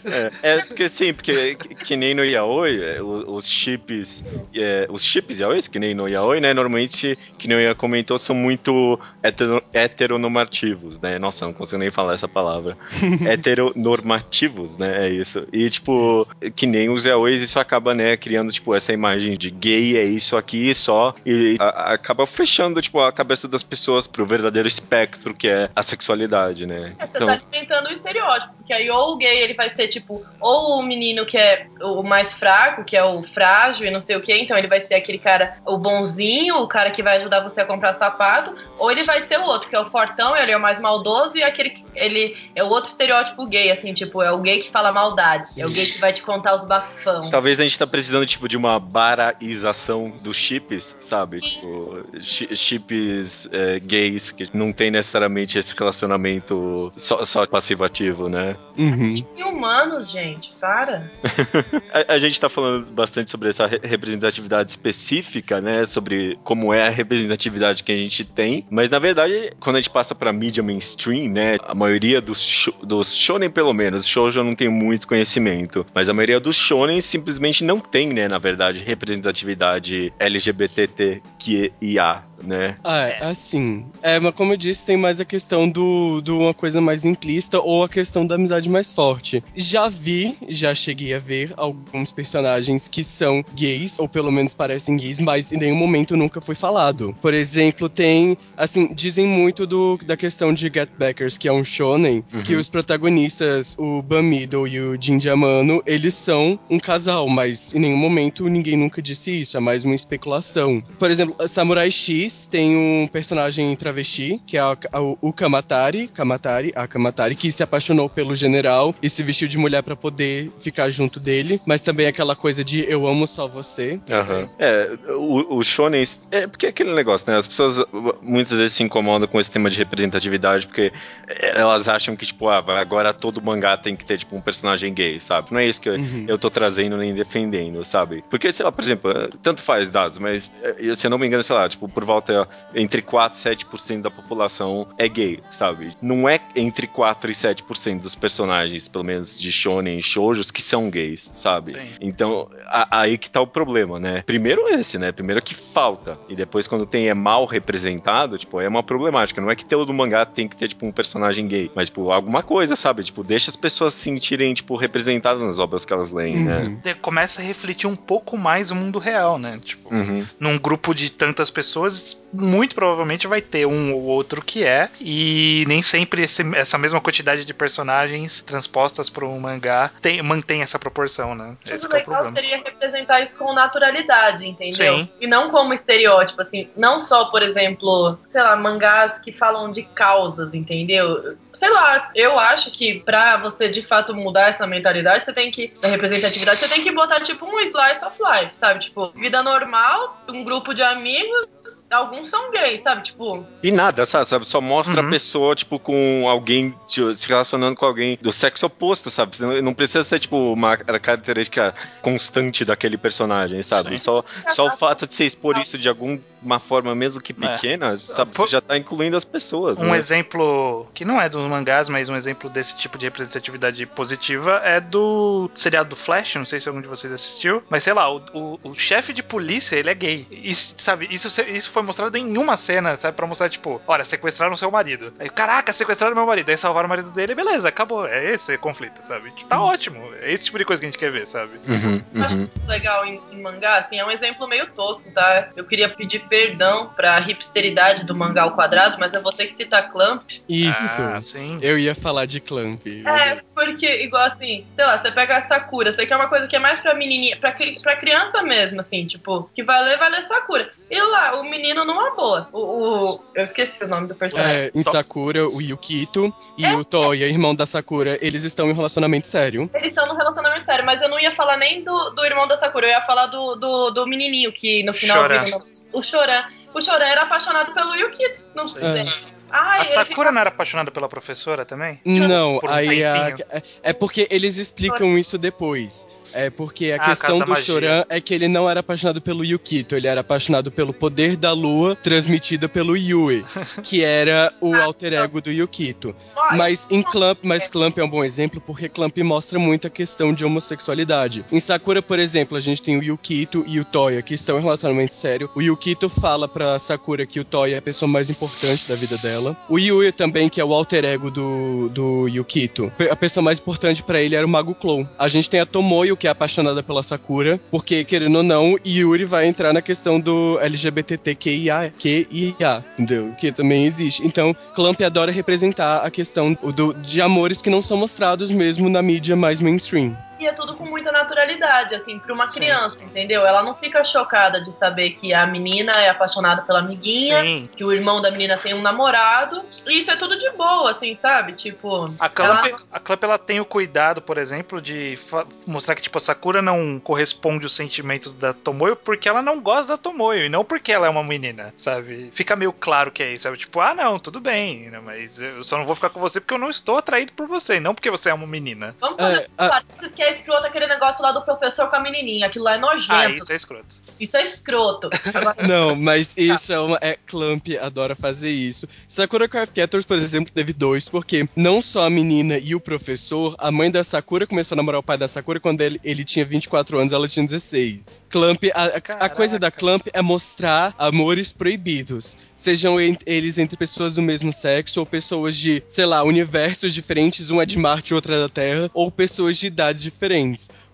É, é, porque sim, porque que nem no Yaoi, é, os chips, é, os chips Yaoi, que nem no Yaoi, né, normalmente, que nem o Ia comentou, são muito heteronormativos, né? Nossa, não consigo nem falar essa palavra. heteronormativos, né? É isso. E, tipo, isso. que nem os Yaois, isso acaba, né, criando, tipo, essa imagem de gay é isso aqui só, e a, acaba fechando, tipo, a cabeça das pessoas pro verdadeiro espectro que é a sexualidade homossexualidade, né? É, você então... tá alimentando o estereótipo, porque aí ou o gay ele vai ser tipo, ou o menino que é o mais fraco, que é o frágil e não sei o que, então ele vai ser aquele cara, o bonzinho, o cara que vai ajudar você a comprar sapato, ou ele vai ser o outro, que é o fortão, ele é o mais maldoso e aquele ele é o outro estereótipo gay, assim, tipo, é o gay que fala maldade, é o gay que vai te contar os bafão. Talvez a gente tá precisando, tipo, de uma baraização dos chips, sabe? Sim. Tipo, chips é, gays que não tem necessariamente esse relacionamento só, só passivo-ativo, né? Uhum. E humanos, gente, para. a, a, gente tá falando bastante sobre essa representatividade específica, né? Sobre como é a representatividade que a gente tem, mas na verdade, quando a gente passa pra mídia mainstream, né? A maioria dos, dos shonen, pelo menos, shoujo eu não tenho muito conhecimento, mas a maioria dos shonen simplesmente não tem, né? Na verdade, representatividade LGBTQIA, né? Ah, é, assim. É, mas como eu disse, tem mais a questão do, do uma coisa mais implícita ou a questão da amizade mais forte. Já vi, já cheguei a ver alguns personagens que são gays, ou pelo menos parecem gays, mas em nenhum momento nunca foi falado. Por exemplo, tem, assim, dizem muito do, da questão de Get Backers, que é um shonen, uhum. que os protagonistas, o Bamido e o Jin Diamano, eles são um casal, mas em nenhum momento ninguém nunca disse isso, é mais uma especulação. Por exemplo, Samurai X tem um personagem travesti, que é a, a, o Kamatari, Kamatari, a Kamatari, que se apaixonou pelo general e se vestiu de mulher para poder ficar junto dele, mas também aquela coisa de eu amo só você. Uhum. É, o, o shonen, é porque é aquele negócio, né? As pessoas muitas vezes se incomodam com esse tema de representatividade porque elas acham que, tipo, ah, agora todo mangá tem que ter, tipo, um personagem gay, sabe? Não é isso que eu, uhum. eu tô trazendo nem defendendo, sabe? Porque, sei lá, por exemplo, tanto faz dados, mas se eu não me engano, sei lá, tipo, por volta volta entre 4 e 7% da população é gay, sabe? Não é entre 4 e 7% dos personagens, pelo menos de shonen e shoujos, que são gays, sabe? Sim. Então, a, aí que tá o problema, né? Primeiro esse, né? Primeiro que falta. E depois quando tem é mal representado, tipo, é uma problemática. Não é que todo mangá tem que ter, tipo, um personagem gay, mas, tipo, alguma coisa, sabe? Tipo, deixa as pessoas se sentirem, tipo, representadas nas obras que elas leem, né? uhum. né? Começa a refletir um pouco mais o mundo real, né? Tipo, uhum. num grupo de tantas pessoas, muito provavelmente vai ter um ou outro que é, e nem sempre esse, essa mesma quantidade de personagens transpostas para um mangá tem, mantém essa proporção, né? Esse é o legal seria representar isso com naturalidade, entendeu? Sim. E não como estereótipo, assim, não só, por exemplo, sei lá, mangás que falam de causas, entendeu? Sei lá, eu acho que pra você de fato mudar essa mentalidade, você tem que, da representatividade, você tem que botar tipo um slice of life, sabe? Tipo, vida normal, um grupo de amigos, alguns são gays, sabe? Tipo. E nada, sabe? Só mostra uhum. a pessoa, tipo, com alguém, tipo, se relacionando com alguém do sexo oposto, sabe? Não precisa ser, tipo, uma característica constante daquele personagem, sabe? Só, só o fato de você expor isso de alguma forma, mesmo que é. pequena, é. sabe? Você já tá incluindo as pessoas. Um né? exemplo que não é dos mangás, mas um exemplo desse tipo de representatividade positiva é do seriado do Flash, não sei se algum de vocês assistiu, mas sei lá, o, o, o chefe de polícia, ele é gay. E, sabe, isso, isso foi mostrado em uma cena, sabe? Pra mostrar, tipo, olha, sequestraram seu marido. Aí, caraca, sequestraram meu marido. Aí salvaram o marido dele, beleza, acabou. É esse conflito, sabe? Tipo, tá uhum. ótimo. É esse tipo de coisa que a gente quer ver, sabe? Uhum, uhum. Acho legal em, em, mangá, assim, é um exemplo meio tosco, tá? Eu queria pedir perdão pra hipsteridade do mangá ao quadrado, mas eu vou ter que citar Clamp. Isso. Ah, sim. Eu ia falar de Clamp. É, porque, igual assim, sei lá, você pega a Sakura, você quer uma coisa que é mais pra menininha, pra, pra criança mesmo, assim, tipo, que vai ler, vai ler Sakura. E lá, o menino numa boa. O, o, eu esqueci o nome do personagem. É, em Sakura, o Yukito e é, o Toya, irmão da Sakura, eles estão em um relacionamento sério. Eles estão num relacionamento sério, mas eu não ia falar nem do, do irmão da Sakura, eu ia falar do, do, do menininho que no final... Choran. o Choran. O Choran era apaixonado pelo Yukito. Não sei. É. Ah, a Sakura fica... não era apaixonada pela professora também? Não, um aí a, é porque eles explicam isso depois. É porque a ah, questão do Choran é que ele não era apaixonado pelo Yukito, ele era apaixonado pelo poder da lua transmitida pelo Yui, que era o ah, alter ego do Yukito. Mas em Clamp, mas Clamp é um bom exemplo porque Clamp mostra muito a questão de homossexualidade. Em Sakura, por exemplo, a gente tem o Yukito e o Toya que estão em relacionamento sério. O Yukito fala pra Sakura que o Toya é a pessoa mais importante da vida dela. O Yui também, que é o alter ego do, do Yukito. A pessoa mais importante para ele era o Mago Clone. A gente tem a Tomoyo que é apaixonada pela Sakura, porque, querendo ou não, Yuri vai entrar na questão do LGBTQIA, QIA, entendeu? Que também existe. Então, Clamp adora representar a questão do, de amores que não são mostrados mesmo na mídia mais mainstream é tudo com muita naturalidade, assim, pra uma criança, Sim. entendeu? Ela não fica chocada de saber que a menina é apaixonada pela amiguinha, Sim. que o irmão da menina tem um namorado. E isso é tudo de boa, assim, sabe? Tipo. A Clamp, ela... a Clamp ela tem o cuidado, por exemplo, de mostrar que, tipo, a Sakura não corresponde aos sentimentos da Tomoyo porque ela não gosta da Tomoyo, e não porque ela é uma menina, sabe? Fica meio claro que é isso, sabe? Tipo, ah, não, tudo bem, né? mas eu só não vou ficar com você porque eu não estou atraído por você, não porque você é uma menina. Vamos fazer é, a... que é escroto aquele negócio lá do professor com a menininha. Aquilo lá é nojento. Ah, isso é escroto. Isso é escroto. Agora... Não, mas isso é uma. É, Clamp adora fazer isso. Sakura Card Captors, por exemplo, teve dois, porque não só a menina e o professor, a mãe da Sakura começou a namorar o pai da Sakura quando ele, ele tinha 24 anos, ela tinha 16. Clamp, a, a coisa da Clamp é mostrar amores proibidos. Sejam eles entre pessoas do mesmo sexo ou pessoas de, sei lá, universos diferentes, um é de Marte e outra é da Terra, ou pessoas de idades diferentes.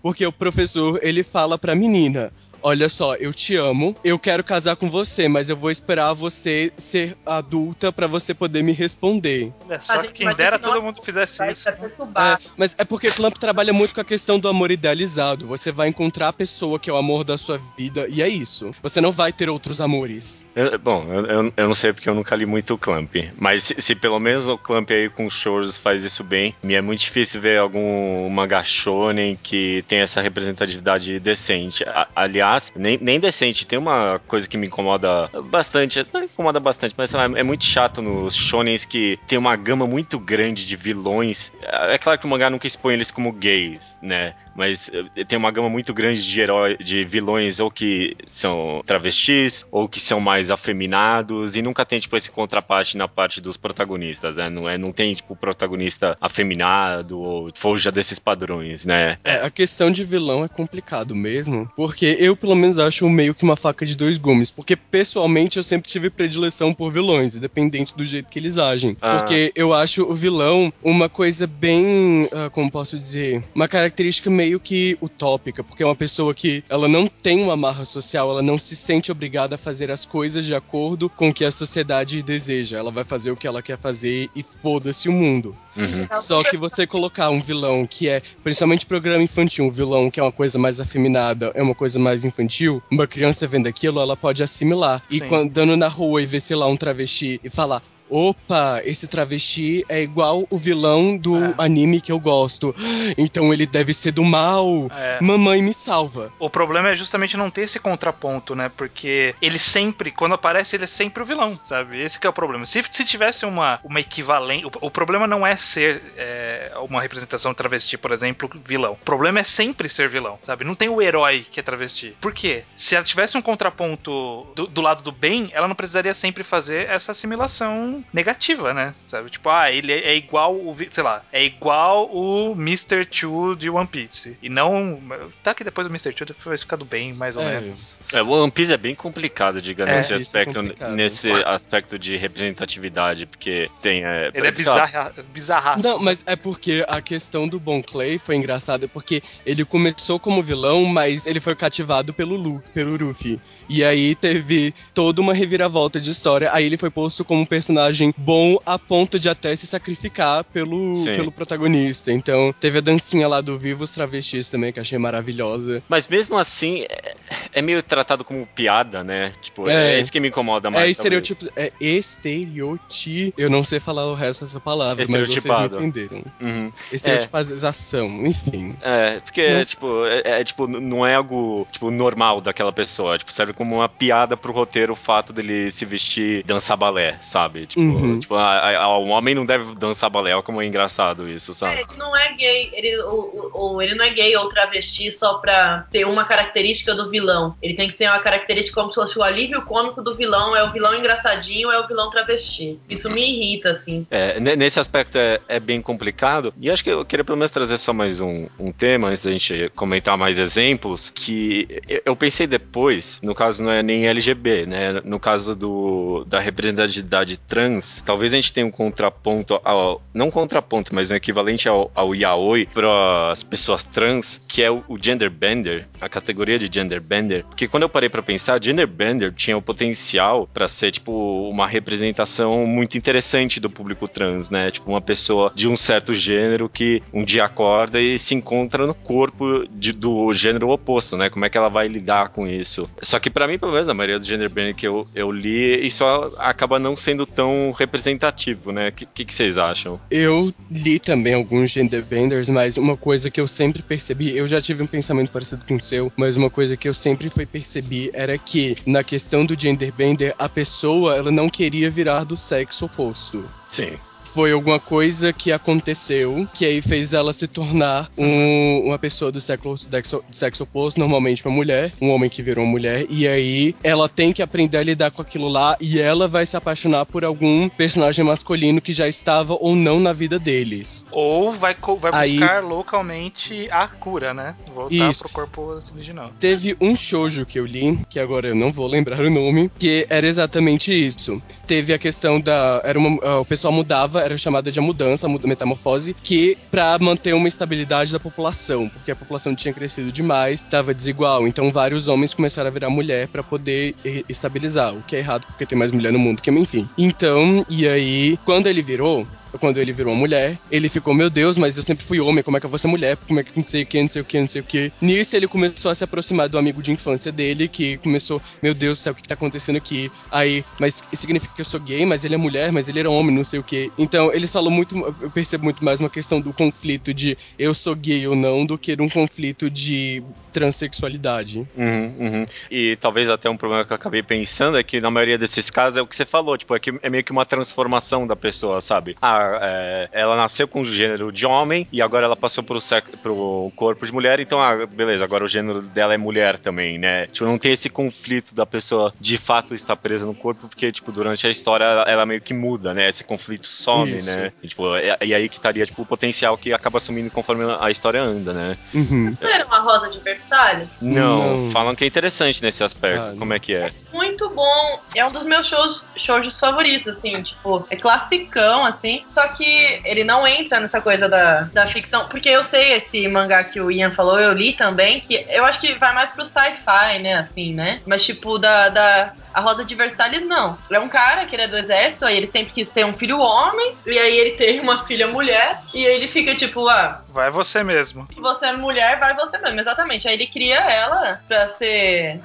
Porque o professor, ele fala pra menina: olha só, eu te amo, eu quero casar com você, mas eu vou esperar você ser adulta para você poder me responder. É só que quem dera todo mundo fizesse isso. É, mas é porque Clamp trabalha muito com a questão do amor idealizado. Você vai encontrar a pessoa que é o amor da sua vida e é isso. Você não vai ter outros amores. Eu, bom, eu, eu, não sei porque eu nunca li muito o Clamp, mas se, se pelo menos o Clamp aí com Shores faz isso bem, me é muito difícil ver algum shonen que tem essa representatividade decente. A, aliás, nem, nem decente. Tem uma coisa que me incomoda bastante, não incomoda bastante, mas lá, é muito chato nos shonens que tem uma gama muito grande de vilões. É claro que o mangá nunca expõe eles como gays, né? Mas eh, tem uma gama muito grande de heróis, de vilões ou que são travestis ou que são mais afeminados e nunca tem tipo esse contraparte na parte dos protagonistas, né? Não é, não tem tipo protagonista afeminado ou foja desses padrões, né? É, a questão de vilão é complicado mesmo, porque eu pelo menos acho meio que uma faca de dois gumes, porque pessoalmente eu sempre tive predileção por vilões, independente do jeito que eles agem, ah. porque eu acho o vilão uma coisa bem, uh, como posso dizer, uma característica meio que utópica, porque é uma pessoa que ela não tem uma marra social, ela não se sente obrigada a fazer as coisas de acordo com o que a sociedade deseja. Ela vai fazer o que ela quer fazer e foda-se o mundo. Uhum. Só que você colocar um vilão que é, principalmente programa infantil, um vilão que é uma coisa mais afeminada, é uma coisa mais infantil, uma criança vendo aquilo, ela pode assimilar. Sim. E quando andando na rua e ver, sei lá, um travesti e falar, opa, esse travesti é igual o vilão do é. anime que eu gosto. Então ele deve ser do mal. É. Mamãe me salva. O problema é justamente não ter esse contraponto, né? Porque ele sempre, quando aparece, ele é sempre o vilão, sabe? Esse é o problema. Se, se tivesse uma, uma equivalente. O, o problema não é ser é, uma representação travesti, por exemplo, vilão. O problema é sempre ser vilão, sabe? Não tem o herói que é travesti. Por quê? Se ela tivesse um contraponto do, do lado do bem, ela não precisaria sempre fazer essa assimilação negativa, né? Sabe? Tipo, ah, ele é igual o, sei lá, é igual o Mr. Two de One Piece. E não. Tá que depois o Mr. Two foi ficando bem, mais ou é. menos. É, o One Piece é bem complicado, diga, é, nesse é aspecto, é nesse aspecto de representatividade, porque tem. É, ele é bizarra, bizarraço. Não, mas é porque a questão do Bon Clay foi engraçada, porque ele começou como vilão, mas ele foi cativado pelo Luke, pelo Luffy. E aí teve toda uma reviravolta de história. Aí ele foi posto como personagem personagem bom a ponto de até se sacrificar pelo, pelo protagonista. Então, teve a dancinha lá do Vivos Travestis também, que achei maravilhosa. Mas mesmo assim, é, é meio tratado como piada, né? Tipo, é, é isso que me incomoda mais. É estereotipo. É estereoti. Eu não sei falar o resto dessa palavra, mas vocês me entenderam. Uhum. Estereotipização, é. enfim. É, porque, Nossa. tipo, é, é, tipo, não é algo, tipo, normal daquela pessoa. Tipo, serve como uma piada pro roteiro o fato dele se vestir dançar balé, sabe? Tipo, uhum. tipo a, a, um homem não deve dançar balé, olha como é engraçado isso, sabe? É, ele não é gay, ele, o, o, ele não é gay ou travesti só pra ter uma característica do vilão. Ele tem que ter uma característica como se fosse o alívio cômico do vilão, é o vilão engraçadinho, é o vilão travesti. Isso me irrita, assim. É, nesse aspecto é, é bem complicado. E acho que eu queria pelo menos trazer só mais um, um tema, antes da gente comentar mais exemplos, que eu pensei depois, no caso não é nem LGB, né? No caso do, da representatividade trans talvez a gente tenha um contraponto ao. Não um contraponto, mas um equivalente ao, ao yaoi para as pessoas trans, que é o, o gender bender, a categoria de gender bender. Porque quando eu parei para pensar, gender bender tinha o potencial para ser, tipo, uma representação muito interessante do público trans, né? Tipo, uma pessoa de um certo gênero que um dia acorda e se encontra no corpo de, do gênero oposto, né? Como é que ela vai lidar com isso? Só que para mim, pelo menos, na maioria dos gender bender que eu, eu li, isso acaba não sendo tão representativo, né? O que, que, que, vocês acham? Eu li também alguns gender benders, mas uma coisa que eu sempre percebi, eu já tive um pensamento parecido com o seu, mas uma coisa que eu sempre foi perceber era que na questão do gender bender, a pessoa ela não queria virar do sexo oposto. Sim foi alguma coisa que aconteceu que aí fez ela se tornar um, uma pessoa do sexo, do sexo oposto, normalmente uma mulher, um homem que virou uma mulher, e aí ela tem que aprender a lidar com aquilo lá e ela vai se apaixonar por algum personagem masculino que já estava ou não na vida deles. Ou vai, vai aí, buscar localmente a cura, né? Voltar isso. pro corpo original. Teve um shoujo que eu li, que agora eu não vou lembrar o nome, que era exatamente isso. Teve a questão da. Era uma, o pessoal mudava era chamada de a mudança, a metamorfose, que para manter uma estabilidade da população, porque a população tinha crescido demais, estava desigual, então vários homens começaram a virar mulher para poder estabilizar, o que é errado porque tem mais mulher no mundo que enfim. Então, e aí, quando ele virou, quando ele virou mulher, ele ficou, meu Deus, mas eu sempre fui homem, como é que eu vou ser mulher? Como é que não sei o que, não sei o que, não sei o que. Nisso ele começou a se aproximar do amigo de infância dele, que começou, meu Deus do céu, o que, tá acontecendo aqui? Aí, mas significa que eu sou gay, mas ele é mulher, mas ele era homem, não sei o que. Então, eles falam muito, eu percebo muito mais uma questão do conflito de eu sou gay ou não, do que um conflito de transexualidade. Uhum, uhum. E talvez até um problema que eu acabei pensando é que na maioria desses casos é o que você falou, tipo, é, que é meio que uma transformação da pessoa, sabe? Ah, é, ela nasceu com o gênero de homem e agora ela passou pro, pro corpo de mulher, então, ah, beleza, agora o gênero dela é mulher também, né? Tipo, não tem esse conflito da pessoa de fato estar presa no corpo, porque, tipo, durante a história ela, ela meio que muda, né? Esse conflito some, Isso. né? E, tipo, é, e aí que estaria, tipo, o potencial que acaba assumindo conforme a história anda, né? Uhum. Não era uma rosa de Versalhes? Não, não, falam que é interessante nesse aspecto. Ah, Como é que é? Muito bom. É um dos meus shows, shows favoritos, assim, tipo, é classicão, assim. Só que ele não entra nessa coisa da, da ficção. Porque eu sei esse mangá que o Ian falou, eu li também, que eu acho que vai mais pro sci-fi, né? Assim, né? Mas tipo, da, da a Rosa de Versalhes, não. É um cara que ele é do exército, aí ele sempre quis ter um filho homem, e aí ele tem uma filha mulher, e aí ele fica tipo, ah. Vai você mesmo. Se você é mulher, vai você mesmo, exatamente. Aí ele cria ela pra ser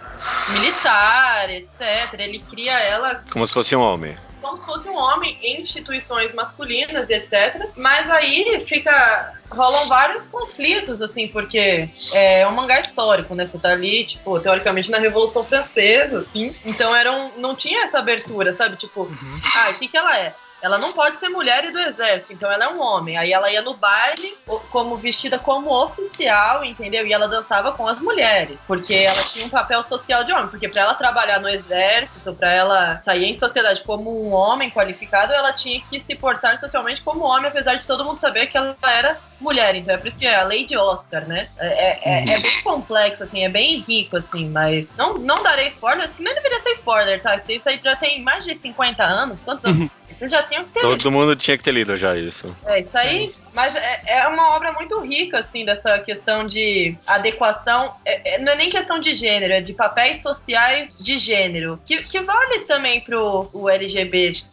militar, etc. Ele cria ela. Como se fosse um homem como se fosse um homem em instituições masculinas e etc. Mas aí fica. rolam vários conflitos, assim, porque é um mangá histórico, né? Você tá ali, tipo, teoricamente na Revolução Francesa, assim. Então era um, não tinha essa abertura, sabe? Tipo, uhum. ah, o que, que ela é? Ela não pode ser mulher e do exército, então ela é um homem. Aí ela ia no baile como vestida como oficial, entendeu? E ela dançava com as mulheres, porque ela tinha um papel social de homem, porque para ela trabalhar no exército, para ela sair em sociedade como um homem qualificado, ela tinha que se portar socialmente como homem, apesar de todo mundo saber que ela era mulher. Então é por isso que é a lei de Oscar, né? É, é, é bem complexo, assim, é bem rico, assim, mas não, não darei spoilers, que nem deveria ser spoiler, tá? Isso aí já tem mais de 50 anos, quantos anos? Você já tinha que ter Todo lido. mundo tinha que ter lido já isso. É, isso aí. Sim. Mas é, é, uma obra muito rica, assim, dessa questão de adequação. É, é, não é nem questão de gênero, é de papéis sociais de gênero. Que, que vale também pro o LGBTQIA.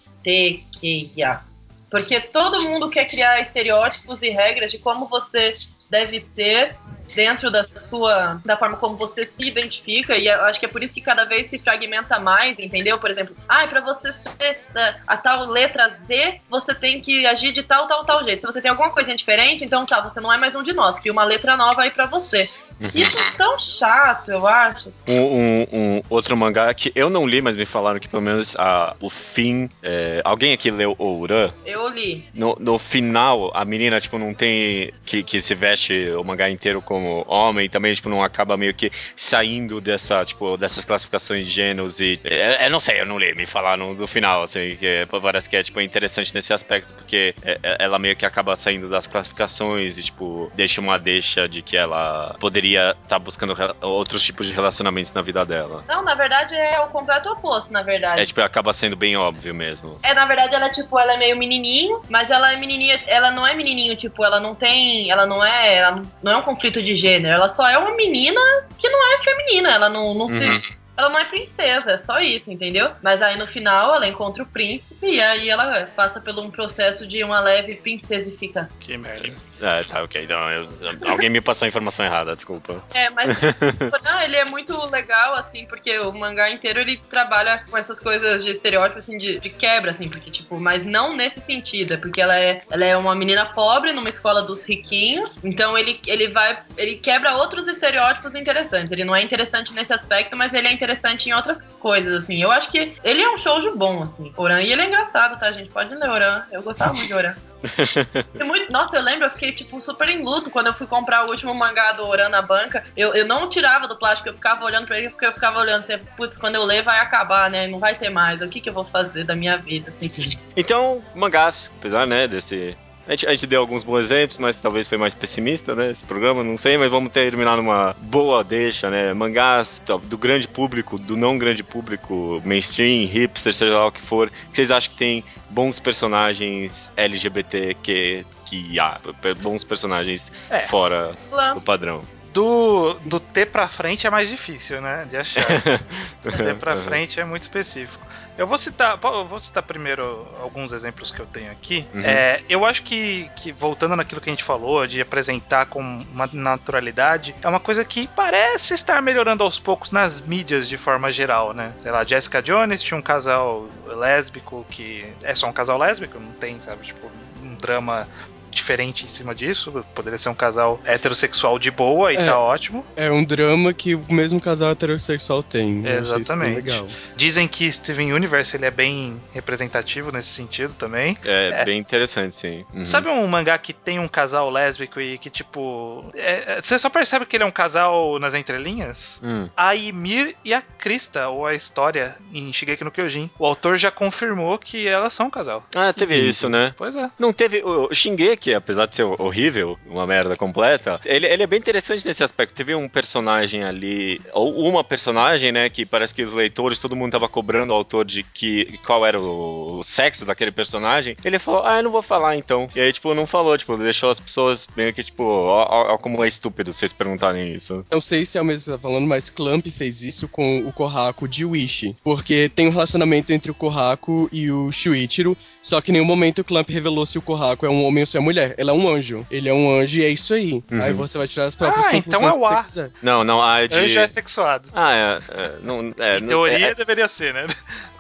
Porque todo mundo quer criar estereótipos e regras de como você deve ser dentro da sua da forma como você se identifica e acho que é por isso que cada vez se fragmenta mais, entendeu? Por exemplo, ah, para você ser a, a tal letra Z, você tem que agir de tal, tal, tal jeito. Se você tem alguma coisa diferente, então tá, você não é mais um de nós. Cria uma letra nova aí para você. Uhum. Isso é tão chato, eu acho. Um, um, um, outro mangá que eu não li, mas me falaram que pelo menos a, o fim. É, alguém aqui leu Ouran? Eu li. No, no final, a menina, tipo, não tem. Que, que se veste o mangá inteiro como homem, também, tipo, não acaba meio que saindo dessa, tipo, dessas classificações de gêneros e. É, é não sei, eu não li, me falaram do final, assim, que parece que é, tipo, interessante nesse aspecto, porque é, é, ela meio que acaba saindo das classificações e, tipo, deixa uma deixa de que ela poderia estar tá buscando outros tipos de relacionamentos na vida dela. Não, na verdade é o completo oposto, na verdade. É tipo, acaba sendo bem óbvio mesmo. É, na verdade ela é tipo, ela é meio menininho, mas ela é menininha, ela não é menininho, tipo, ela não tem, ela não é, ela não é um conflito de gênero, ela só é uma menina que não é feminina, ela não, não uhum. se ela não é princesa, é só isso, entendeu? Mas aí no final ela encontra o príncipe e aí ela passa por um processo de uma leve princesificação. Que merda. É, tá, ok. Então, eu, alguém me passou a informação errada, desculpa. É, mas não, ele é muito legal, assim, porque o mangá inteiro ele trabalha com essas coisas de estereótipo, assim, de, de quebra, assim, porque, tipo, mas não nesse sentido, é porque ela é, ela é uma menina pobre numa escola dos riquinhos, então ele, ele vai, ele quebra outros estereótipos interessantes. Ele não é interessante nesse aspecto, mas ele é interessante em outras coisas, assim. Eu acho que ele é um show de bom, assim, Oran, e ele é engraçado, tá, gente? Pode ler Oran, eu gostava muito de Oran. muito, nossa, eu lembro, eu fiquei, tipo, super em luto quando eu fui comprar o último mangá do Oran na banca. Eu, eu não tirava do plástico, eu ficava olhando pra ele, porque eu ficava olhando assim, putz, quando eu ler vai acabar, né? Não vai ter mais. O que, que eu vou fazer da minha vida? Assim. Então, mangás, apesar, né, desse a gente, a gente, deu alguns bons exemplos, mas talvez foi mais pessimista, né? Esse programa, não sei, mas vamos terminar numa boa deixa, né? Mangás do grande público, do não grande público, mainstream, hipster, seja lá o que for, que vocês acham que tem bons personagens LGBT que, que há, bons personagens é. fora do padrão do, do T pra frente é mais difícil, né? De achar. T pra frente é muito específico. Eu vou citar, eu vou citar primeiro alguns exemplos que eu tenho aqui. Uhum. É, eu acho que, que, voltando naquilo que a gente falou, de apresentar com uma naturalidade, é uma coisa que parece estar melhorando aos poucos nas mídias de forma geral, né? Sei lá, Jessica Jones tinha um casal lésbico que é só um casal lésbico, não tem, sabe, tipo, um drama diferente em cima disso. Poderia ser um casal heterossexual de boa e é, tá ótimo. É um drama que o mesmo casal heterossexual tem. Exatamente. Dizem que Steven Universe ele é bem representativo nesse sentido também. É, é. bem interessante, sim. Uhum. Sabe um mangá que tem um casal lésbico e que, tipo. É, é você só percebe que ele é um casal nas entrelinhas? Hum. A Ymir e a Krista, ou a história em Shigeki no Kyojin. O autor já confirmou que elas são um casal. Ah, teve isso, né? Pois é. Não teve. O Shingeki que apesar de ser horrível, uma merda completa, ele, ele é bem interessante nesse aspecto. Teve um personagem ali, ou uma personagem, né, que parece que os leitores, todo mundo tava cobrando o autor de que qual era o, sexo daquele personagem. Ele falou, ah, eu não vou falar então. E aí, tipo, não falou, tipo, deixou as pessoas meio que, tipo, ó, ó, ó como é estúpido vocês perguntarem isso. Não sei se é o mesmo que você tá falando, mas Clamp fez isso com o Kohaku de Wish. Porque tem um relacionamento entre o Kohaku e o Shuichiro, só que em nenhum momento o Clamp revelou se o Kohaku é um homem ou se é mulher mulher, ela é um anjo. Ele é um anjo e é isso aí. Uhum. Aí você vai tirar as próprias ah, então conclusões então é que você quiser. Não, não, a é de... Anjo é sexuado. Ah, é. é não, é em teoria é, deveria ser, né?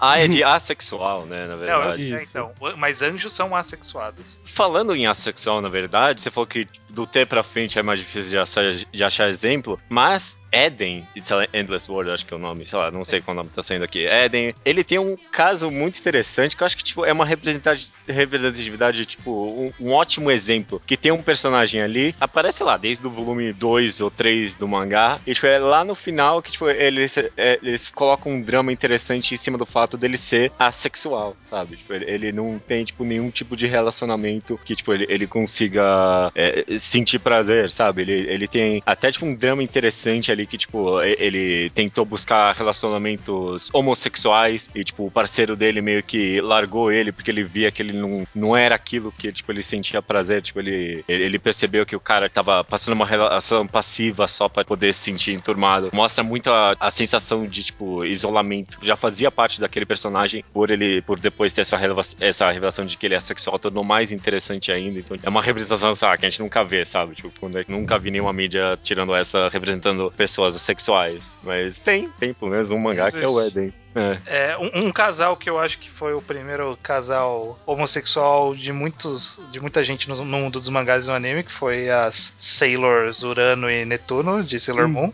A é de assexual, né, na verdade. Não, é, então. Mas anjos são assexuados. Falando em assexual, na verdade, você falou que do T pra frente é mais difícil de achar, de achar exemplo, mas Eden, It's Endless World, acho que é o nome, sei lá, não sei qual nome tá saindo aqui. Eden, ele tem um caso muito interessante que eu acho que tipo, é uma representatividade, tipo, um, um, ótimo exemplo. Que tem um personagem ali, aparece lá, desde o volume 2 ou 3 do mangá, e tipo, é lá no final que tipo, eles, é, eles colocam um drama interessante em cima do fato dele ser assexual, sabe? Tipo, ele, ele não tem, tipo, nenhum tipo de relacionamento que, tipo, ele, ele consiga é, sentir prazer, sabe? Ele, ele tem até, tipo, um drama interessante ali que, tipo, ele tentou buscar relacionamentos homossexuais e, tipo, o parceiro dele meio que largou ele porque ele via que ele não, não era aquilo que, tipo, ele sentia prazer. Tipo, ele, ele percebeu que o cara tava passando uma relação passiva só para poder se sentir enturmado. Mostra muito a, a sensação de, tipo, isolamento. Já fazia parte daquele personagem por ele, por depois ter essa, essa revelação de que ele é sexual, tornou mais interessante ainda. Então, é uma representação, sabe, que a gente nunca vê, sabe? Tipo, quando é, nunca vi nenhuma mídia tirando essa, representando pessoas sexuais. Mas tem, tem pelo menos um mangá Existe. que é o Eden. É. é um, um, casal que eu acho que foi o primeiro casal homossexual de muitos de muita gente no, no mundo dos mangás e no anime, que foi as Sailors Urano e Netuno de Sailor Moon.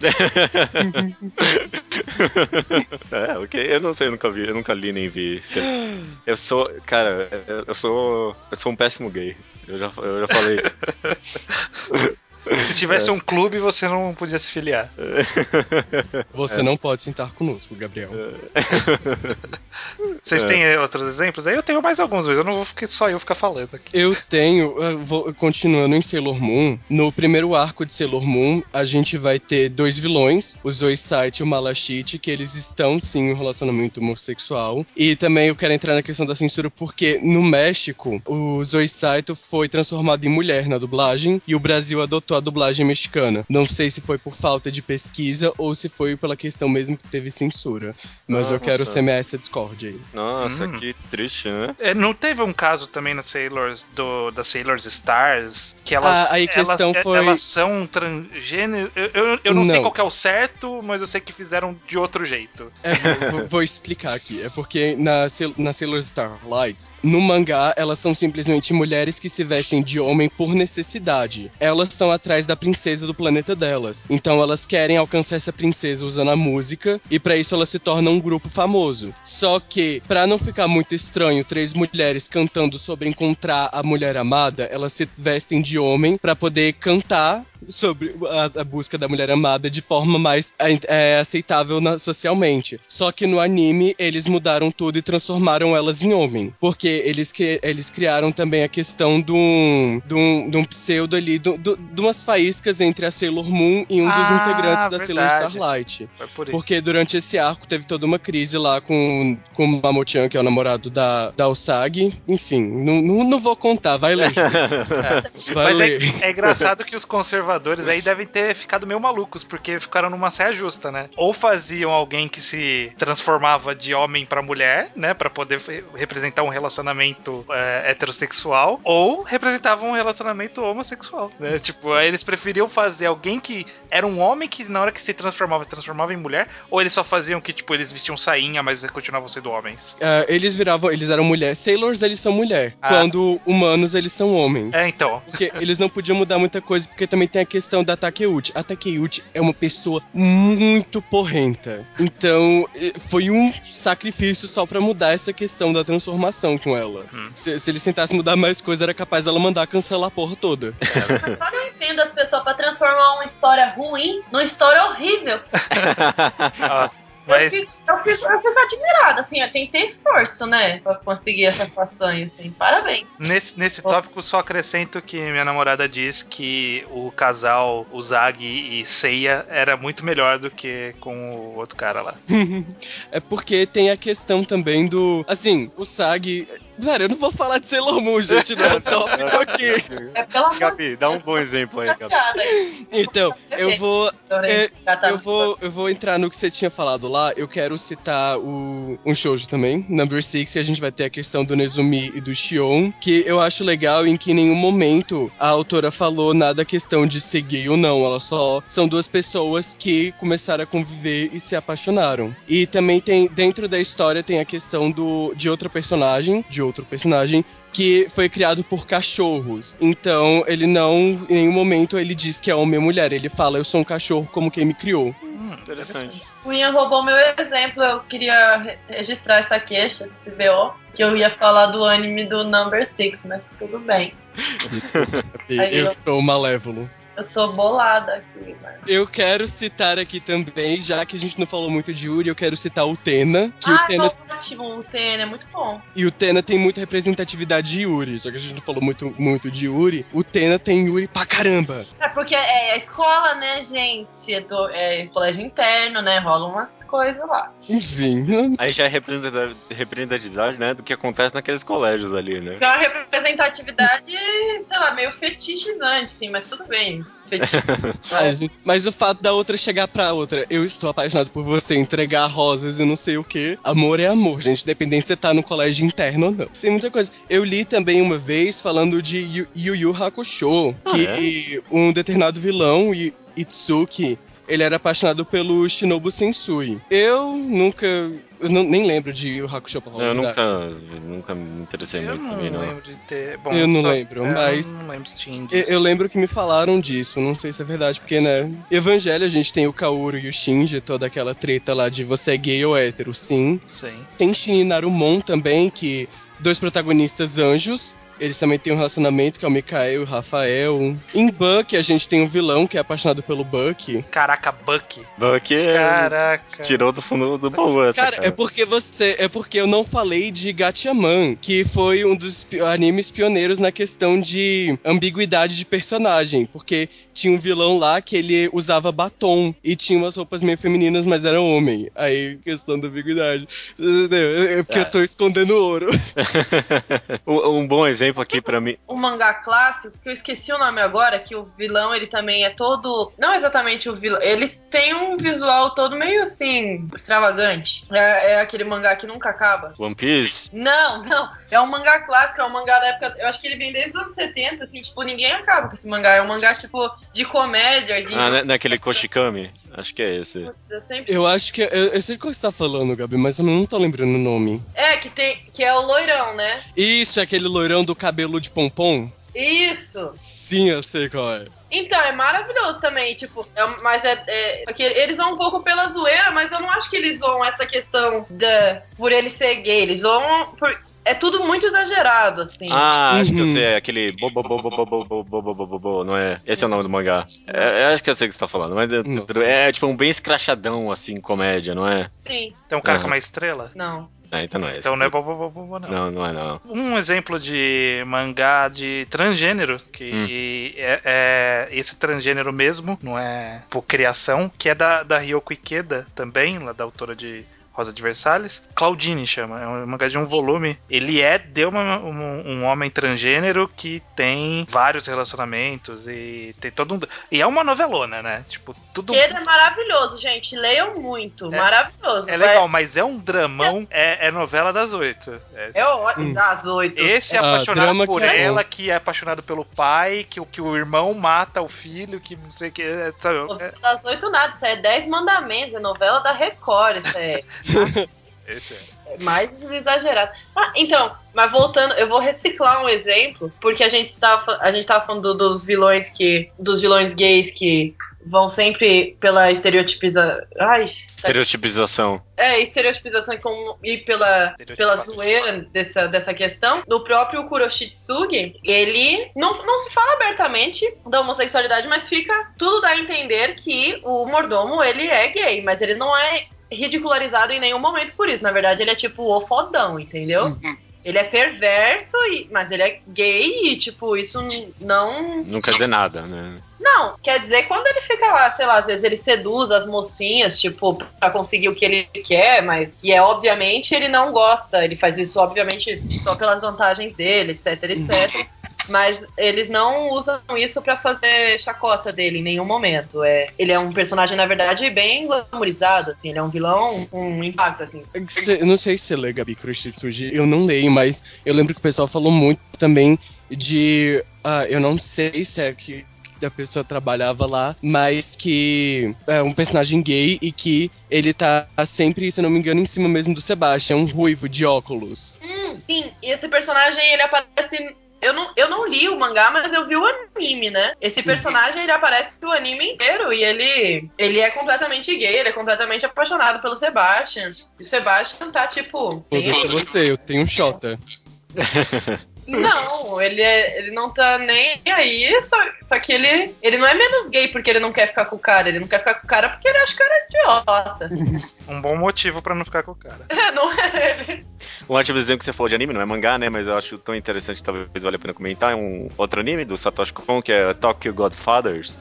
é, ok. Eu não sei, eu nunca vi, eu nunca li nem vi. Eu sou, cara, eu sou, eu sou um péssimo gay. Eu já, eu já falei. Se tivesse um clube, você não podia se filiar. Você não pode sentar conosco, Gabriel. Vocês têm outros exemplos? Aí eu tenho mais alguns, mas eu não vou ficar só eu ficar falando aqui. Eu tenho, eu vou- continuando em Sailor Moon, no primeiro arco de Sailor Moon, a gente vai ter dois vilões, o Zoisite e o Malachite, que eles estão sim em um relacionamento homossexual. E também eu quero entrar na questão da censura porque no México, o Zoisite foi transformado em mulher na dublagem e o Brasil adotou a dublagem mexicana. Não sei se foi por falta de pesquisa ou se foi pela questão mesmo que teve censura. Mas eu quero Nossa. semear essa discórdia aí. Nossa, Hum. que triste, né? É, não teve um caso também na Sailors do da Sailors Stars que elas Ah, aí a questão elas, foi- elas são transgênero. Eu, eu, eu não, sei Não. qual que é o certo, mas eu sei que fizeram de outro jeito. É, vou, vou- explicar aqui. É porque na, na Sailor Starlight, no mangá, elas são simplesmente mulheres que se vestem de homem por necessidade. Elas estão atrás da princesa do planeta delas. Então elas querem alcançar essa princesa usando a música e pra isso elas se tornam um grupo famoso. Só que, pra não ficar muito estranho, três mulheres cantando sobre encontrar a mulher amada, elas se vestem de homem pra poder cantar sobre a, a busca da mulher amada de forma mais é, é, aceitável na- socialmente. Só que no anime eles mudaram tudo e transformaram elas em homem. Porque eles, eles criaram também a questão de um, de um, de um pseudo ali, do- do- de umas faíscas entre a Sailor Moon e um dos Ah, integrantes da Sailor verdade. Starlight. Foi por isso. Porque durante esse arco teve toda uma crise lá com, com o Mamochan, que é o namorado da, da Usagi. Enfim, não, não, não vou contar, vai ler. É. Vai Mas ler. é, é engraçado que os conservadores aí devem ter ficado meio malucos, porque ficaram numa saia justa, né? Ou faziam alguém que se transformava de homem pra mulher, né? Pra poder representar um relacionamento é, heterossexual, ou representavam um relacionamento homossexual, né? Tipo, aí eles preferiam fazer alguém que era um homem que na hora que se transformava, se transformava em mulher, ou eles só faziam que, tipo, eles vestiam sainha, mas continuavam sendo homens. Ah, eles viravam, eles eram mulher. Sailors, eles são mulher. Ah. Quando humanos, eles são homens. É, então. Porque eles não podiam mudar muita coisa, porque também tem a questão da Takeuchi. A Takeuchi é uma pessoa muito porrenta. Então, foi um sacrifício só pra mudar essa questão da transformação com ela. Hum. Se, se eles tentassem mudar mais coisa, era capaz dela mandar cancelar a porra toda. Agora eu entendo as pessoas pra transformar uma história ruim numa história horrível. Ah, Eu, mas. fico, eu, fico, eu fico admirada, assim, tem que ter esforço, né? Pra conseguir essas façanhas, assim. Parabéns. Nesse, nesse tópico, só acrescento que minha namorada diz que o casal Uzagi e Seiya era muito melhor do que com o outro cara lá. é porque tem a questão também do. Assim, o Sag. Velho, eu não vou falar de Sailor Moon, gente, não é o tópico aqui. É pelo amor Gabi, dá um bom exemplo aí, Gabi. Então, eu vou É, catar Eu no- vou, eu vou entrar no que você tinha falado lá. Eu quero citar o, um shoujo também, Number Six, e a gente vai ter a questão do Nezumi e do Shion, que eu acho legal em que em nenhum momento a autora falou nada questão de ser gay ou não. Elas só são duas pessoas que começaram a conviver e se apaixonaram. E também tem, dentro da história, tem a questão do, de outra personagem, de outro personagem, que foi criado por cachorros. Então, ele não, em nenhum momento, ele diz que é homem ou mulher. Ele fala, eu sou um cachorro como quem me criou. Hum, Interessante. Cunha roubou meu exemplo. Eu queria re- registrar essa queixa, esse BO, que eu ia falar do anime do Number Six, mas tudo bem. Eu eu- sou malévolo. Eu tô bolada aqui, mano. Eu quero citar aqui também, já que a gente não falou muito de Yuri, eu quero citar o Tena, que o Ah, Tena ótimo, o Tena é muito bom. E o Tena tem muita representatividade de Yuri. Só que a gente não falou muito, muito de Yuri. O Tena tem Yuri pra caramba. É porque é a escola, né, gente? É, do, é colégio interno, né? Rola umas coisas lá. Enfim. Aí já é representatividade, né, do que acontece naqueles colégios ali, né? Isso é uma representatividade, sei lá, meio fetichizante, sim, mas tudo bem. Ah, gente, Mas o fato da outra chegar pra outra, eu estou apaixonado por você, entregar rosas e não sei o que. Amor é amor, gente, independente se você tá no colégio interno ou não. Tem muita coisa. Eu li também uma vez falando de Yu Yu, Hakusho, que um determinado vilão, Itsuki, ele era apaixonado pelo Shinobu Sensui. Eu nunca. Eu não- nem lembro de Yu Hakusho pra falar Eu nunca, nunca me interessei Eu muito não também, não. lembro de ter. Bom, Eu não só- lembro, é, mas- Eu não lembro se tinha Eu, indício. eu lembro que me falaram disso, não sei se é verdade, porque, né? Evangelho, a gente tem o Kaoru e o Shinji, toda aquela treta lá de você é gay ou hétero, sim. Sim. Tem Shin e Narumon também, que dois protagonistas anjos. Eles também têm um relacionamento que é o Mikael e o Rafael. Em Buck, a gente tem um vilão que é apaixonado pelo Buck. Caraca, Buck. Buck é- Caraca. tirou do fundo do baú essa, Cara, é porque você. É porque eu não falei de Gatchaman, que foi um dos animes pioneiros na questão de ambiguidade de personagem. Porque tinha um vilão lá que ele usava batom e tinha umas roupas meio femininas, mas era homem. Aí, questão da ambiguidade. É porque É. eu tô escondendo ouro. Um bom exemplo aqui pra mim. um mangá clássico, que eu esqueci o nome agora, que o vilão ele também é todo. Não exatamente o vilão. Eles têm um visual todo meio assim, extravagante. É, é aquele mangá que nunca acaba. One Piece. Não, não. É um mangá clássico, é um mangá da época. Eu acho que ele vem desde os anos 70, assim, tipo, ninguém acaba com esse mangá. É um mangá, tipo, de comédia, de. Ah, né, naquele Koshikami? Acho que é esse. Eu sempre Eu acho que. Eu, eu sei qual você tá falando, Gabi, mas eu não tô lembrando o nome. É, que tem. Que é o loirão, né? Isso, é aquele loirão do cabelo de pompom? Isso! Sim, eu sei qual é. Então, é maravilhoso também, tipo, é, mas é, é. Só que eles vão um pouco pela zoeira, mas eu não acho que eles zoam essa questão da. por ele ser gay. Eles zoam. Por, é tudo muito exagerado, assim. Ah, acho que eu sei, é aquele bobo, bobo, bobo, bobo, bobo, não é? Esse é o nome do mangá. É, acho que eu sei o que você tá falando, mas é, é tipo um bem escrachadão, assim, comédia, não é? Sim. Tem um cara uhum. com uma estrela? Não. Então não é Então não é bobo, não. Não, não é não. Um exemplo de mangá de transgênero, que hum. é, é, esse transgênero mesmo, não é por criação, que é da, da Ryoko Ikeda também, lá da autora de Rosa de Versalhes. Claudine chama, é um mangá de um volume. Ele é de uma- um, um homem transgênero que tem vários relacionamentos e tem todo um. E é uma novelona, né? Tipo, tudo. Ele é maravilhoso, gente. Leiam muito. É. maravilhoso. É Vai- legal, mas é um dramão, é, é novela das oito. É, É ótimo. Hum. Das oito. Esse é Ah, apaixonado por que é ela, que é apaixonado pelo pai, que, o- que o irmão mata o filho, que não sei o que. é, sabe? É, Das oito nada, isso é dez mandamentos, é novela da Record, isso é, esse é mais exagerado. Ah, então, mas voltando, eu vou reciclar um exemplo, porque a gente estava a gente tava falando do- dos vilões que dos vilões gays que vão sempre pela estereotipização. Ai, Estereotipização. é, estereotipização e, com, e pela, pela zoeira dessa, dessa questão. No próprio Kuroshitsugi, ele não, não se fala abertamente da homossexualidade, mas fica tudo dá a entender que o mordomo, ele é gay, mas ele não é ridicularizado em nenhum momento por isso. Na verdade, ele é tipo o fodão, entendeu? Ele é perverso, e, mas ele é gay e, tipo, isso não Não quer dizer nada, né? não, quer dizer, quando ele fica lá, sei lá, às vezes ele seduz as mocinhas, tipo, pra conseguir o que ele quer, mas. E é obviamente ele não gosta, ele faz isso, obviamente, só pelas vantagens dele, etc, etc. Mas eles não usam isso pra fazer chacota dele em nenhum momento. É, ele é um personagem, na verdade, bem glamourizado, assim, ele é um vilão com um impacto, assim. Cê- Eu não sei se você lê Gabi Kuroshitsuji, eu não leio, mas eu lembro que o pessoal falou muito também de. Ah, eu não sei se é que a pessoa trabalhava lá, mas que é um personagem gay e que ele tá sempre, se não me engano, em cima mesmo do Sebastian, um ruivo de óculos. Hum, sim, e esse personagem, ele aparece. Eu não, eu não li o mangá, mas eu vi o anime, né? Esse personagem, ele aparece o anime inteiro e ele, ele é completamente gay, ele é completamente apaixonado pelo Sebastian. E o Sebastian tá tipo. Deixar você, eu tenho um Xota. Não, ele, é, ele não tá nem aí, só, só que ele, ele não é menos gay porque ele não quer ficar com o cara, ele não quer ficar com o cara porque ele acha o cara idiota. Um bom motivo pra não ficar com o cara. É, não é ele. Um ótimo exemplo que você falou de anime, não é mangá, né? Mas eu acho tão interessante que talvez valha a pena comentar. É um outro anime do Satoshi Kon, que é Tokyo Godfathers.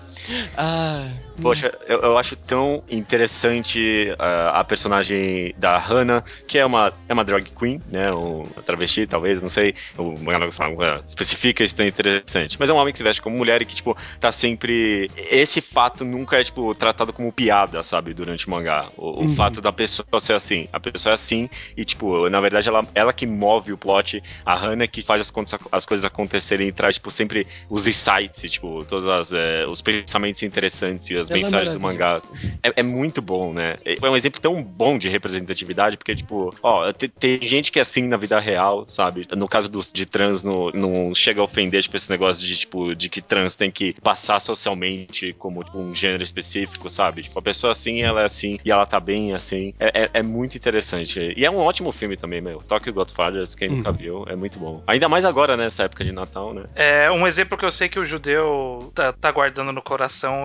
Ah. Poxa, eu, eu acho tão interessante ah, a personagem da Hana, que é uma, é uma drag queen, né? Uma travesti, talvez, não sei. O mangá lá, especifica isso tão interessante. Mas é um homem que se veste como mulher e que, tipo, tá sempre. Esse fato nunca é, tipo, tratado como piada, sabe? Durante o mangá. O, o Uhum. fato da pessoa ser assim. A pessoa é assim e, tipo, na verdade, ela, ela que move o plot. A Hana que faz as, as coisas acontecerem e traz, tipo, sempre os insights, tipo, todos as, eh, os pensamentos pensamentos interessantes e as Ela é mensagens do mangá. É, é muito bom, né? É é um exemplo tão bom de representatividade, porque, tipo, ó, te- tem, gente que é assim na vida real, sabe? No caso dos, de trans, no- não chega a ofender, tipo, esse negócio de, tipo, de que trans tem que passar socialmente como tipo, um gênero específico, sabe? Tipo, a pessoa assim, ela é assim, e ela tá bem assim. É, é- é muito interessante. E é um ótimo filme também, meu. Tokyo Godfathers, quem nunca viu, é muito bom. Ainda mais agora, né? Nessa época de Natal, né? É, um exemplo que eu sei que o judeu tá, tá guardando no coração,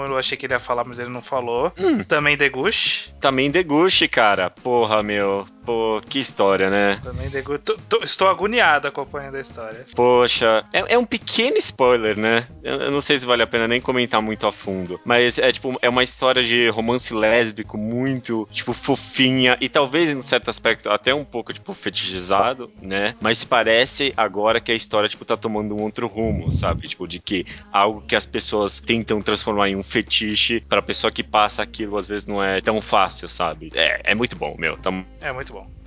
eu achei que ele ia falar, mas ele não falou. Também Degush. Também Degushi, cara. Porra, meu. Pô, que história, né? Também Degush. Estou agoniado acompanhando a história. Poxa, é, é um pequeno spoiler, né? Eu, eu não sei se vale a pena nem comentar muito a fundo. Mas é tipo, é uma história de romance lésbico muito, tipo, fofinha. E talvez, em certo aspecto, até um pouco, tipo, fetichizado, né? Mas parece agora que a história, tipo, tá tomando um outro rumo, sabe? Tipo, de que algo que as pessoas tentam transformar em um fetiche, pra pessoa que passa aquilo, às vezes não é tão fácil, sabe? É, é muito bom, meu. Tá É muito bom.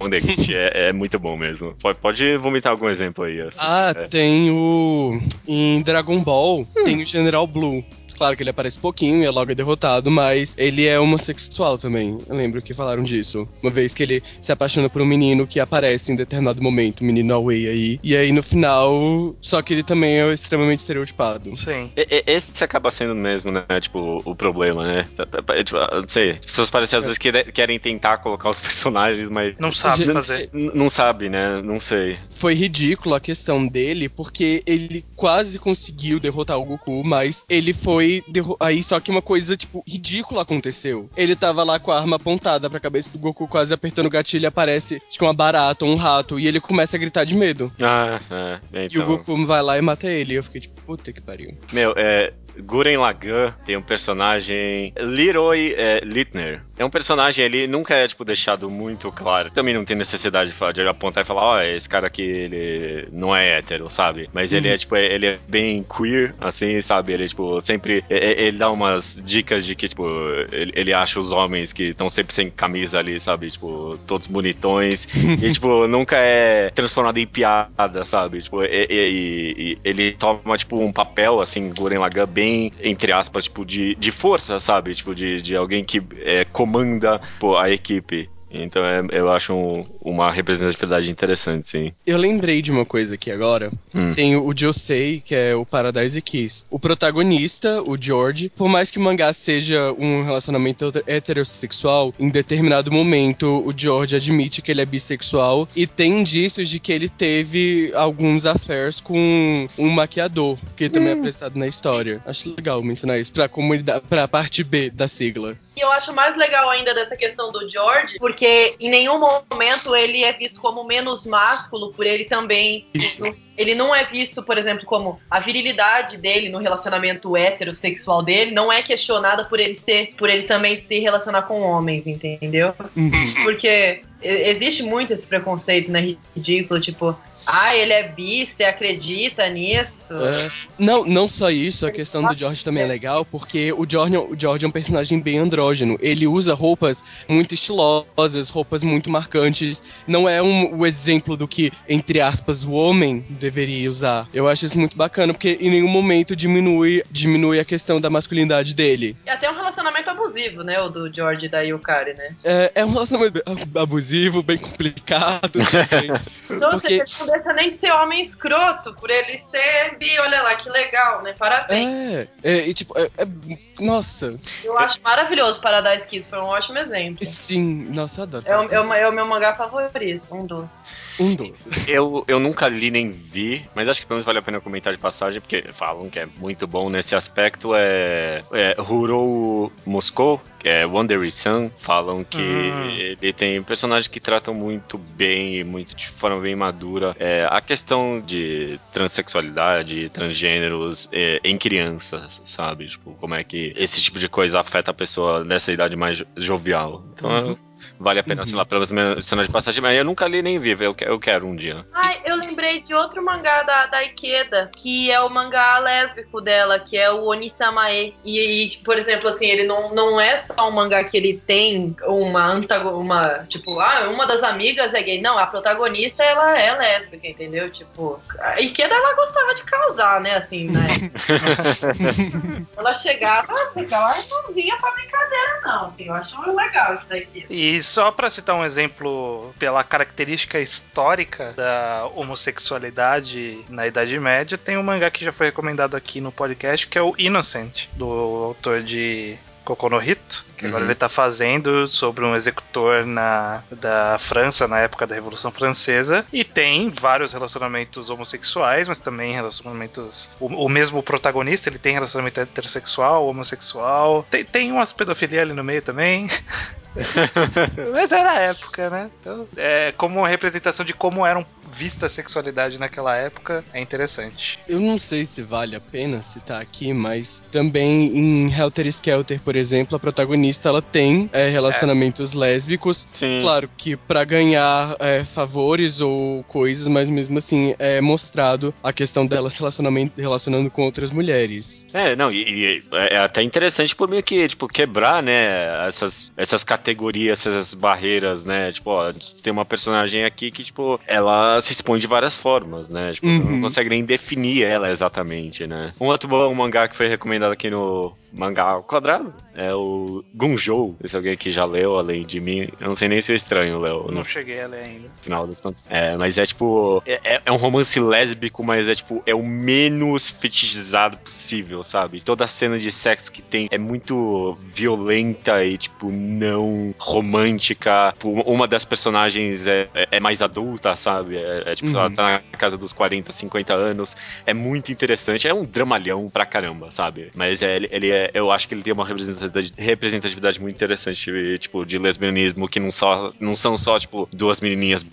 é, é muito bom mesmo. Pode, pode vomitar algum exemplo aí. assim, Ah, é. tem o. Em Dragon Ball, tem o General Blue. Claro que ele aparece pouquinho e é logo derrotado, mas ele é homossexual também. Eu lembro que falaram disso. Uma vez que ele se apaixona por um menino que aparece em determinado momento, o menino Away aí. E aí no final. Só que ele também é extremamente estereotipado. Sim. E- e- Esse acaba sendo mesmo, né? Tipo, o problema, né? É, Tipo, não sei. As pessoas parecem às vezes que querem tentar colocar os personagens, mas. Não sabe Gente, fazer. Não sabe, né? Não sei. Foi ridículo a questão dele, porque ele quase conseguiu derrotar o Goku, mas ele foi. Aí só que uma coisa, tipo, ridícula aconteceu. Ele tava lá com a arma apontada pra cabeça do Goku, quase apertando o gatilho, e aparece, tipo, uma barata, um rato, e ele começa a gritar de medo. Ah, é. E o Então. Goku vai lá e mata ele. E eu fiquei tipo, puta que pariu. Meu, é. Guren Lagan tem um personagem. Leroy é, Littner. É um personagem ali, nunca é, tipo, deixado muito claro. Também não tem necessidade de, falar- de apontar e falar, ó, esse cara aqui, ele não é hétero, sabe? Mas ele é, tipo, é- ele é bem queer, assim, sabe? Ele, tipo, sempre. é- Ele dá umas dicas de que, tipo, ele, ele acha os homens que estão sempre sem camisa ali, sabe? Tipo, todos bonitões. e, tipo, nunca é transformado em piada, sabe? Tipo, e- e- e ele toma, tipo, um papel, assim, Guren Lagan, bem, entre aspas, tipo, de, de força, sabe? Tipo, de, de alguém que é, comanda pô, a equipe. Então é- eu acho um- uma representatividade interessante, sim. Eu lembrei de uma coisa aqui agora. Hum. Tem o Josei, que é o Paradise Kiss. O protagonista, o George, por mais que o mangá seja um relacionamento heter- heterossexual, em determinado momento o George admite que ele é bissexual e tem indícios de que ele teve alguns affairs com um maquiador, que também é apresentado na história. Acho legal mencionar isso pra comunidade, pra parte B da sigla. E eu acho mais legal ainda dessa questão do George, porque em nenhum momento ele é visto como menos másculo por ele também. Isso. Ele não é visto, por exemplo, como a virilidade dele no relacionamento heterossexual dele não é questionada por ele ser, por ele também se relacionar com homens, entendeu? Uhum. Porque existe muito esse preconceito, né? Ridículo, tipo, ah, ele é bi, você acredita nisso? É. Não, não só isso, a questão do George também é legal, porque o George, o George é um personagem bem andrógeno. Ele usa roupas muito estilosas, roupas muito marcantes. Não é um, o exemplo do que, entre aspas, o homem deveria usar. Eu acho isso muito bacana, porque em nenhum momento diminui, diminui a questão da masculinidade dele. E até um relacionamento abusivo, né? O do George e da Yukari, né? É, é um relacionamento abusivo, bem complicado. também. Então, Porque- deixa nem de ser homem escroto, por ele ser bi, olha lá, que legal, né? Parabéns. é, é, e tipo, é- é- nossa, Eu acho maravilhoso Paradise Kiss, foi um ótimo exemplo. sim, nossa, eu adoro. É o, é, o, é o meu mangá favorito, um dos. Um doce. Eu, eu nunca li nem vi, mas acho que pelo menos vale a pena comentar de passagem, porque falam que é muito bom nesse aspecto. É, é Hurou Moscou, é Wonder Sun, falam que Hum. ele tem personagens que tratam muito bem e muito de forma bem madura é, a questão de transexualidade, transgêneros é, em crianças, sabe? Tipo, como é que esse tipo de coisa afeta a pessoa nessa idade mais jo- jovial. Então, Uhum. Vale a pena, uhum. sei lá, pelas cenas de passagem, mas eu nunca li nem vi, eu, eu quero um dia. Ai, eu lembrei de outro mangá da, da Ikeda, que é o mangá lésbico dela, que é o Onisamae. E, e, por exemplo, assim, ele não, não é só um mangá que ele tem uma antagonista, uma, tipo, ah, uma das amigas é gay. Não, a protagonista, ela é lésbica, entendeu? Tipo, a Ikeda, ela gostava de causar, né, assim, né? ela chegava, ela não vinha pra brincadeira, não, assim, eu acho legal isso daqui. E só pra citar um exemplo, pela característica histórica da homossexualidade na Idade Média, tem um mangá que já foi recomendado aqui no podcast, que é o Innocent, do autor de Kokonohito, que uhum. agora ele está fazendo sobre um executor na, da França na época da Revolução Francesa. E tem vários relacionamentos homossexuais, mas também relacionamentos. O, o mesmo protagonista, ele tem relacionamento heterossexual, homossexual. Tem, tem umas pedofilia ali no meio também. Mas era a época, né? Então, é, como uma representação de como eram vista a sexualidade naquela época, é interessante. Eu não sei se vale a pena citar aqui, mas também em Helter Skelter, por exemplo, a protagonista ela tem é, relacionamentos é. lésbicos. Sim. Claro que para ganhar é, favores ou coisas, mas mesmo assim é mostrado a questão dela se relacionando com outras mulheres. É, não, e, e é até interessante por meio que, tipo, quebrar, né, essas, essas categorias, essas barreiras, né? Tipo, ó, tem uma personagem aqui que, tipo, ela se expõe de várias formas, né? Tipo, uhum. não consegue nem definir ela exatamente, né? Um outro bom mangá que foi recomendado aqui no Mangá ao Quadrado é o Gunjou. Esse alguém que já leu, além de mim. Eu não sei nem se é estranho, Léo. Não, cheguei a ler ainda. Final das contas. É, mas é tipo. É, é, um romance lésbico, mas é tipo. É o menos fetichizado possível, sabe? Toda a cena de sexo que tem é muito violenta e, tipo, não romântica. Tipo, uma das personagens é, é, é mais adulta, sabe? É, é tipo, uhum. ela tá na casa dos 40, 50 anos. É muito interessante. É um dramalhão pra caramba, sabe? Mas é, ele é. Eu acho que ele tem uma representatividade, representatividade muito interessante, tipo, de lesbianismo, que não, só, não são só, tipo, duas menininhas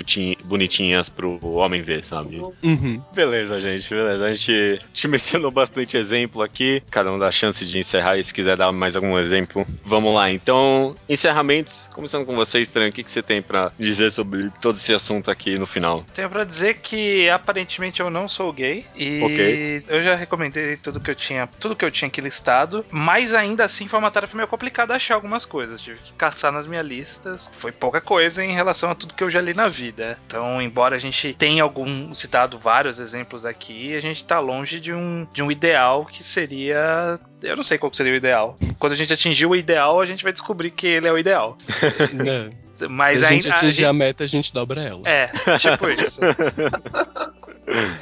bonitinhas pro homem ver, sabe? Uhum. Beleza, gente, beleza. A gente te mencionou bastante exemplo aqui. Cada um dá a chance de encerrar e se quiser dar mais algum exemplo. Vamos lá, então, encerramentos. Começando com você, Estranho, o que, que você tem para dizer sobre todo esse assunto aqui no final? Tenho para dizer que aparentemente eu não sou gay e okay. eu já recomendei tudo que eu tinha, tudo que eu tinha aqui listado, mas ainda assim foi uma tarefa meio complicada achar algumas coisas. Tive que caçar nas minhas listas. Foi pouca coisa em relação a tudo que eu já li na vida. Então, embora a gente tenha algum citado vários exemplos aqui, a gente tá longe de um, de um ideal que seria eu não sei qual seria o ideal. Quando a gente atingir o ideal, a gente vai descobrir que ele é o ideal. Mas Se a gente atingir a, gente... a meta, a gente dobra ela. É, tipo isso.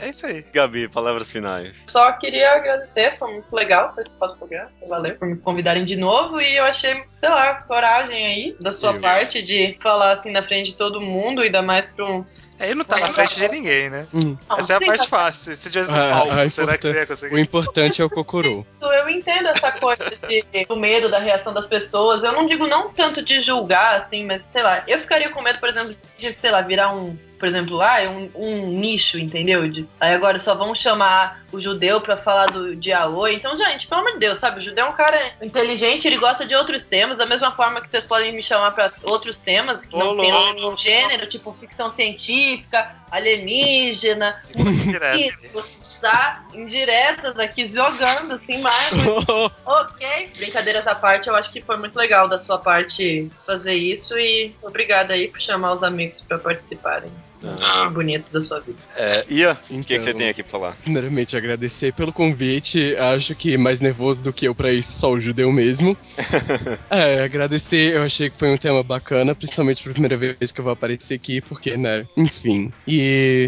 É isso aí. Gabi, palavras finais. Só queria agradecer, foi muito legal participar do programa. Valeu por me convidarem de novo e eu achei, sei lá, coragem aí da sua eu parte de falar assim na frente de todo mundo, ainda mais pra um Aí não tá na frente de ninguém, né? Hum. Essa é a parte fácil. Se tivesse no palco, a será que você ia conseguir? O importante é o Kokoro. Eu entendo essa coisa de, do medo da reação das pessoas. Eu não digo não tanto de julgar, assim, mas sei lá, eu ficaria com medo, por exemplo, de, sei lá, virar um por exemplo, ah, é um, um nicho, entendeu? De, aí agora só vão chamar o judeu para falar do de Aoi. Então, gente, pelo amor de Deus, sabe? O judeu é um cara inteligente, ele gosta de outros temas, da mesma forma que vocês podem me chamar para outros temas que não tem um gênero, tipo ficção científica, alienígena, isso, tá? Indiretas aqui, jogando, assim, mais. ok. Brincadeiras à parte, eu acho que foi muito legal da sua parte fazer isso e obrigada aí por chamar os amigos para participarem. Ah. bonito da sua vida. É, Ia, então, o que, que, você tem aqui pra falar? Primeiramente, agradecer pelo convite. Acho que mais nervoso do que eu pra isso, só o judeu mesmo. é, agradecer, eu achei que foi um tema bacana, principalmente pela primeira vez que eu vou aparecer aqui, porque, né, enfim. E,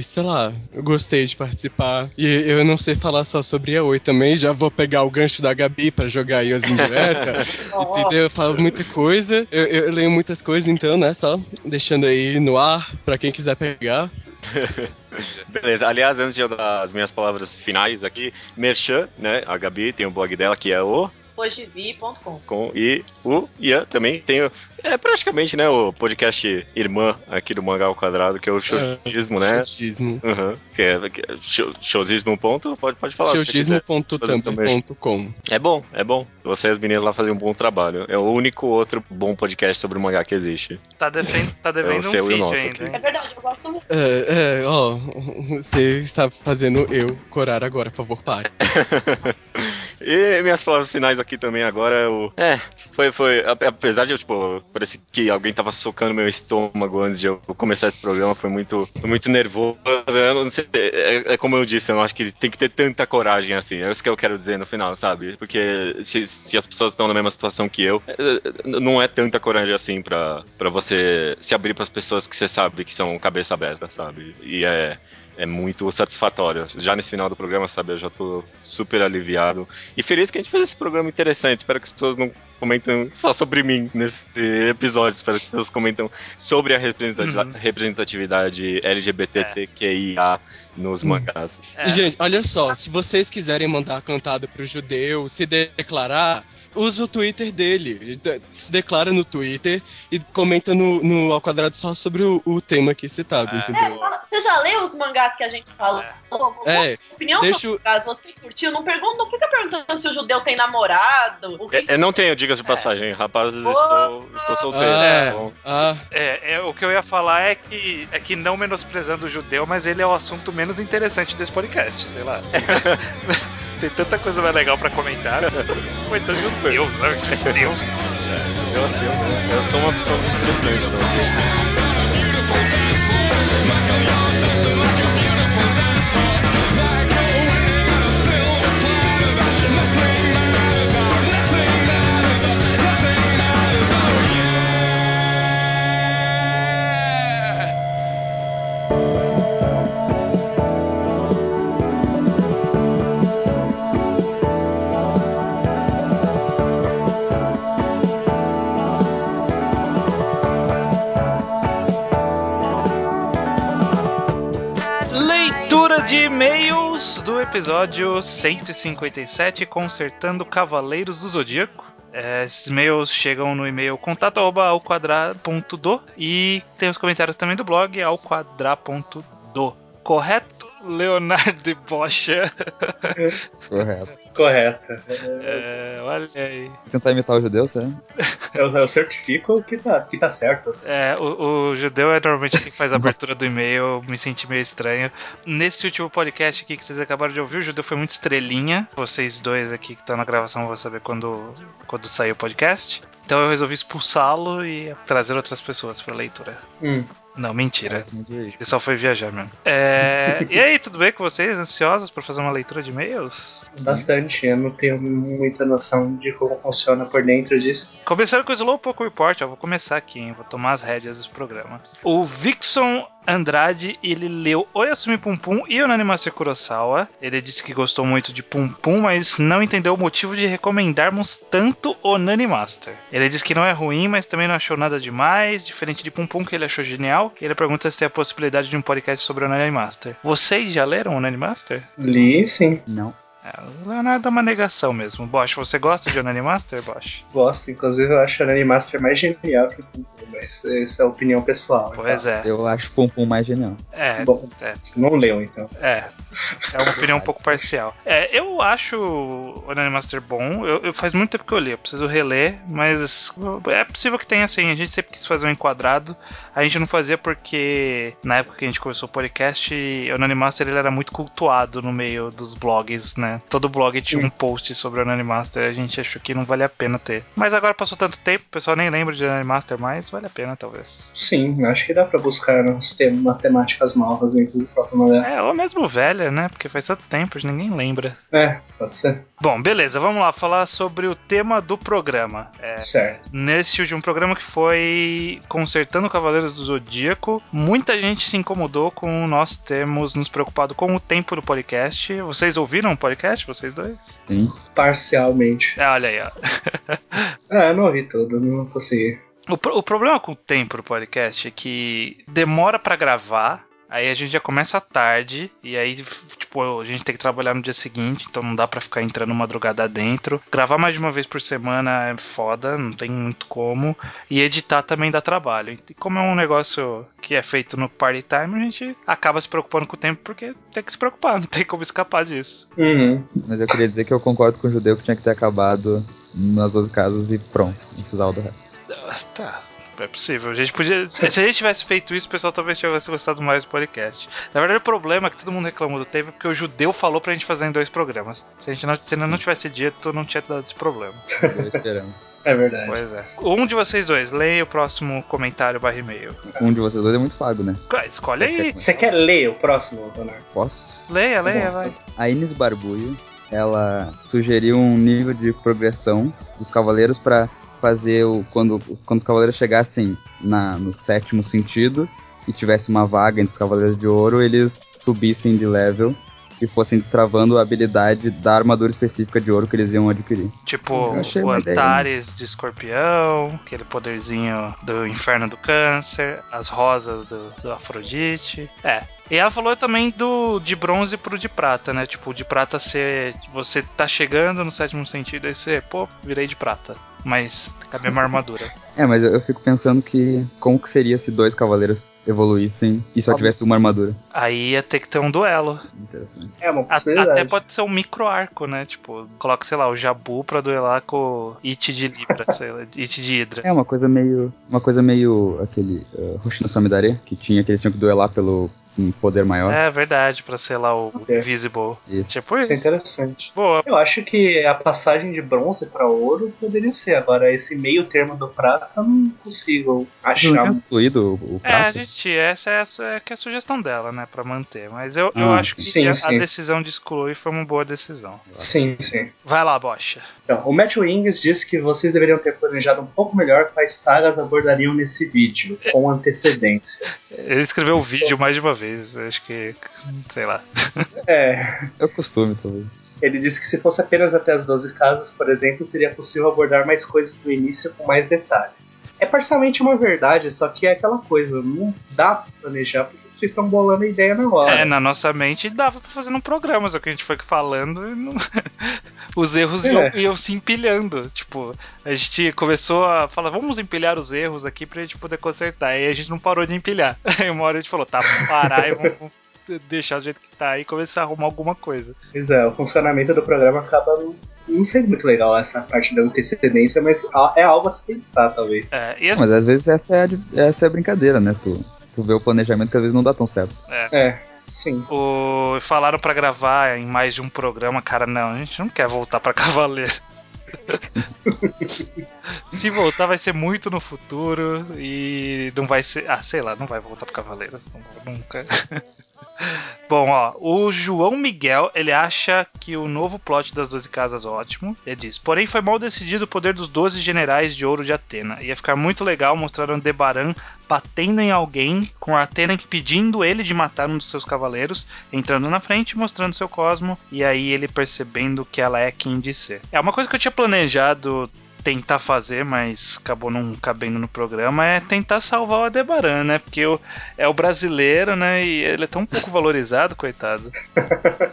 sei lá, eu gostei de participar. E eu não sei falar só sobre a Oi também, já vou pegar o gancho da Gabi pra jogar aí as indiretas. entendeu? Eu falo muita coisa, eu, eu leio muitas coisas, então, né, só deixando aí no ar pra quem quiser pegar. Beleza, aliás, antes de eu dar as minhas palavras finais aqui, Merchan, né? A Gabi tem o blog dela que é o depoisdevi.com. Com, e o Ian também tem o- é praticamente né, o podcast irmã aqui do Mangá ao Quadrado, que é o Showzismo, né? Showzismo. Uhum. Que é, que é show- showzismo ponto, pode, pode falar. Showzismo.tumblr.com É bom, é bom. Você e as meninas lá fazem um bom trabalho. É o único outro bom podcast sobre o mangá que existe. Tá, defen- tá devendo É o seu um e o nosso ainda, aqui. É verdade, eu gosto muito. É, é, ó, você está fazendo eu corar agora, por favor, pare. E minhas palavras finais aqui também agora, o. É, foi, foi. ape- Apesar de eu, tipo, parece que alguém tava socando meu estômago antes de eu começar esse programa, foi muito, muito nervoso. Eu não sei, é, é como eu disse, eu não acho que tem que ter tanta coragem assim. É isso que eu quero dizer no final, sabe? Porque se, se as pessoas estão na mesma situação que eu, é, não é tanta coragem assim pra, pra você se abrir pras pessoas que você sabe que são cabeça aberta, sabe? E é. É muito satisfatório. Já nesse final do programa, sabe, eu já tô super aliviado. E feliz que a gente fez esse programa interessante. Espero que as pessoas não comentem só sobre mim nesse episódio. Espero que as pessoas comentem sobre a Uhum. representatividade LGBTQIA nos mangás. É. Gente, olha só, se vocês quiserem mandar a cantada pro judeu se declarar, usa o Twitter dele. Ele de- Se declara no Twitter e comenta no, no ao quadrado só sobre o, o tema aqui citado, entendeu? Você já leu os mangás que a gente falou? É, Opinião deixa sobre o- os mangás, você curtiu? Não, pergunta, não fica perguntando se o judeu tem namorado. O que É, Eu não tenho dicas de passagem, rapazes, estou, estou solteiro. Ah, bom? ah, É, é, o que eu ia falar é que, é que não menosprezando o judeu, mas ele é o assunto menos interessante desse podcast, sei lá. Tem tanta coisa mais legal pra comentar. Coitado de judeu, sabe? Judeu. Eu, eu, eu sou uma pessoa muito interessante. Então. De e-mails do episódio 157, Consertando Cavaleiros do Zodíaco. É, esses e-mails chegam no e-mail contato ao e tem os comentários também do blog ao. Correto, Leonardo e Bocha? Correto. Correta. É, olha aí. Vou tentar imitar o judeu, sério? Eu, eu certifico que tá, que tá certo. É, o, o judeu é normalmente quem faz a abertura do e-mail, eu me senti meio estranho. Nesse último podcast aqui que vocês acabaram de ouvir, o judeu foi muito estrelinha. Vocês dois aqui que estão na gravação vão saber quando, quando sair o podcast. Então eu resolvi expulsá-lo e trazer outras pessoas pra leitura. Hum. Não, mentira. Ele só foi viajar mesmo. É, e aí, tudo bem com vocês? Ansiosos por fazer uma leitura de e-mails? Bastante. Eu não tenho muita noção de como funciona por dentro disso. Começando com o Slowpoke Report, eu vou começar aqui, hein? Vou tomar as rédeas do programa. O Vixon Andrade, ele leu Oyasumi Pum Pum e o Nanimaster Kurosawa. Ele disse que gostou muito de Pum Pum, mas não entendeu o motivo de recomendarmos tanto o Nanimaster. Ele disse que não é ruim, mas também não achou nada demais, diferente de Pum Pum, que ele achou genial. E ele pergunta se tem a possibilidade de um podcast sobre o Nanimaster. Vocês já leram o Nanimaster? Li, sim. Não. É, o Leonardo é uma negação mesmo. Bosch, você gosta de Onani Master, Bosch? Gosto. Inclusive, eu acho a Animaster mais genial que o Pum Pum, mas essa é a opinião pessoal. Pois é. Eu acho o Pum Pum mais genial. É, Bom, é, você não leu, então. é. É uma opinião um pouco parcial. É, eu acho o Onani Master bom. Eu, eu- faz muito tempo que eu li, eu preciso reler, mas é possível que tenha assim. A gente sempre quis fazer um enquadrado. A gente não fazia porque na época que a gente começou o podcast, o Onani Master ele era muito cultuado no meio dos blogs, né? Todo blog tinha um post sobre o Master. A gente achou que não valia a pena ter. Mas agora passou tanto tempo, o pessoal nem lembra de Master mais, vale a pena talvez. Sim, acho que dá pra buscar tem- umas temáticas novas dentro do próprio mangá. É, ou mesmo velha, né? Porque faz tanto tempo, ninguém lembra. É, pode ser. Bom, beleza, vamos lá falar sobre o tema do programa. É, Certo. nesse último programa que foi Consertando Cavaleiros do Zodíaco, muita gente se incomodou com nós termos nos preocupado com o tempo do podcast. Vocês ouviram o podcast, vocês dois? Sim. Parcialmente. Ah, olha aí, ó. Ah, eu não ouvi tudo, não consegui. O, pro- o problema com o tempo do podcast é que demora pra gravar. Aí a gente já começa tarde, e aí, tipo, a gente tem que trabalhar no dia seguinte, então não dá pra ficar entrando madrugada dentro. Gravar mais de uma vez por semana é foda, não tem muito como. E editar também dá trabalho. E como é um negócio que é feito no party time, a gente acaba se preocupando com o tempo porque tem que se preocupar, não tem como escapar disso. Uhum. Mas eu queria dizer que eu concordo com o judeu que tinha que ter acabado nas 12 casas e pronto, não precisava do resto. Tá. É possível. A gente podia. Se se a gente tivesse feito isso, o pessoal talvez tivesse gostado mais do podcast. Na verdade, o problema é que todo mundo reclamou do tempo porque o judeu falou pra gente fazer em dois programas. Se a gente não, se não tivesse dito, não tinha dado esse problema. Deu esperança. É verdade. Pois é. Um de vocês dois, leia o próximo comentário barra e-mail. Um de vocês dois é muito pago, né? Escolhe aí. Você quer ler o próximo, Leonardo? Posso? Leia, leia, Bom, vai. A Ines Barbulho, ela sugeriu um nível de progressão dos cavaleiros pra fazer o quando, quando os cavaleiros chegassem na, no sétimo sentido e tivesse uma vaga entre os cavaleiros de ouro, eles subissem de level e fossem destravando a habilidade da armadura específica de ouro que eles iam adquirir. Tipo, o uma ideia. Antares de escorpião, aquele poderzinho do inferno do câncer, as rosas do, do Afrodite. É. E ela falou também do de bronze pro de prata, né? Tipo, de prata ser. Você tá chegando no sétimo sentido, aí você, pô, virei de prata. Mas com a mesma armadura. É, mas eu, eu fico pensando que como que seria se dois cavaleiros evoluíssem e só tivesse uma armadura? Aí ia ter que ter um duelo. Interessante. É uma A- possibilidade. até pode ser um micro arco, né? Tipo, coloca, sei lá, o Jabu pra duelar com o It de Libra, sei lá, It de Hydra. É uma coisa meio. Uma coisa meio aquele uh, Hoshino Samidare, que tinha que eles tinham que duelar pelo um poder maior. É verdade, pra ser lá o Ok. Invisible. Isso. Tipo Isso é isso. interessante. Boa. Eu acho que a passagem de bronze pra ouro poderia ser. Agora, esse meio termo do prata, eu não consigo Não achar. tinha excluído o, o É, prata? a gente, essa é a, é é a sugestão dela, né, pra manter. Mas eu, eu Ah, acho que sim, a, a sim. decisão de excluir foi uma boa decisão. Sim, sim. Vai lá, Bocha. Então, o Matt Wings disse que vocês deveriam ter planejado um pouco melhor quais sagas abordariam nesse vídeo, com antecedência. Ele escreveu o vídeo mais de uma vez, eu acho que. sei lá. É, É o costume, talvez. Ele disse que se fosse apenas até as 12 casas, por exemplo, seria possível abordar mais coisas no início com mais detalhes. É parcialmente uma verdade, só que é aquela coisa, não dá pra planejar porque vocês estão bolando a ideia na hora. É, na nossa mente dava pra fazer num programa, só que a gente foi falando e não... os erros É. iam, iam se empilhando. Tipo, a gente começou a falar, vamos empilhar os erros aqui pra gente poder consertar. E a gente não parou de empilhar. Aí uma hora a gente falou, tá, vamos parar e vamos deixar do jeito que tá e começar a arrumar alguma coisa. Pois é, o funcionamento do programa acaba não, sendo muito legal essa parte da antecedência, mas é algo a se pensar, talvez. É, e as Mas às vezes essa é a, essa é a brincadeira, né? Tu, tu vê o planejamento que às vezes não dá tão certo. É, sim. O, falaram pra gravar em mais de um programa, cara, não, a gente não quer voltar pra Cavaleiro. Se voltar vai ser muito no futuro e não vai ser, ah, sei lá, não vai voltar pra Cavaleiros, nunca. Bom, ó, o João Miguel, ele acha que o novo plot das 12 casas é ótimo. Ele diz: "Porém foi mal decidido o poder dos 12 generais de ouro de Atena. Ia ficar muito legal mostrar um Debaran batendo em alguém, com a Atena impedindo ele de matar um dos seus cavaleiros, entrando na frente, mostrando seu cosmo, e aí ele percebendo que ela é quem de ser. É uma coisa que eu tinha planejado tentar fazer, mas acabou não cabendo no programa, é tentar salvar o Adebaran, né? Porque o, é o brasileiro, né? E ele é tão pouco valorizado, coitado.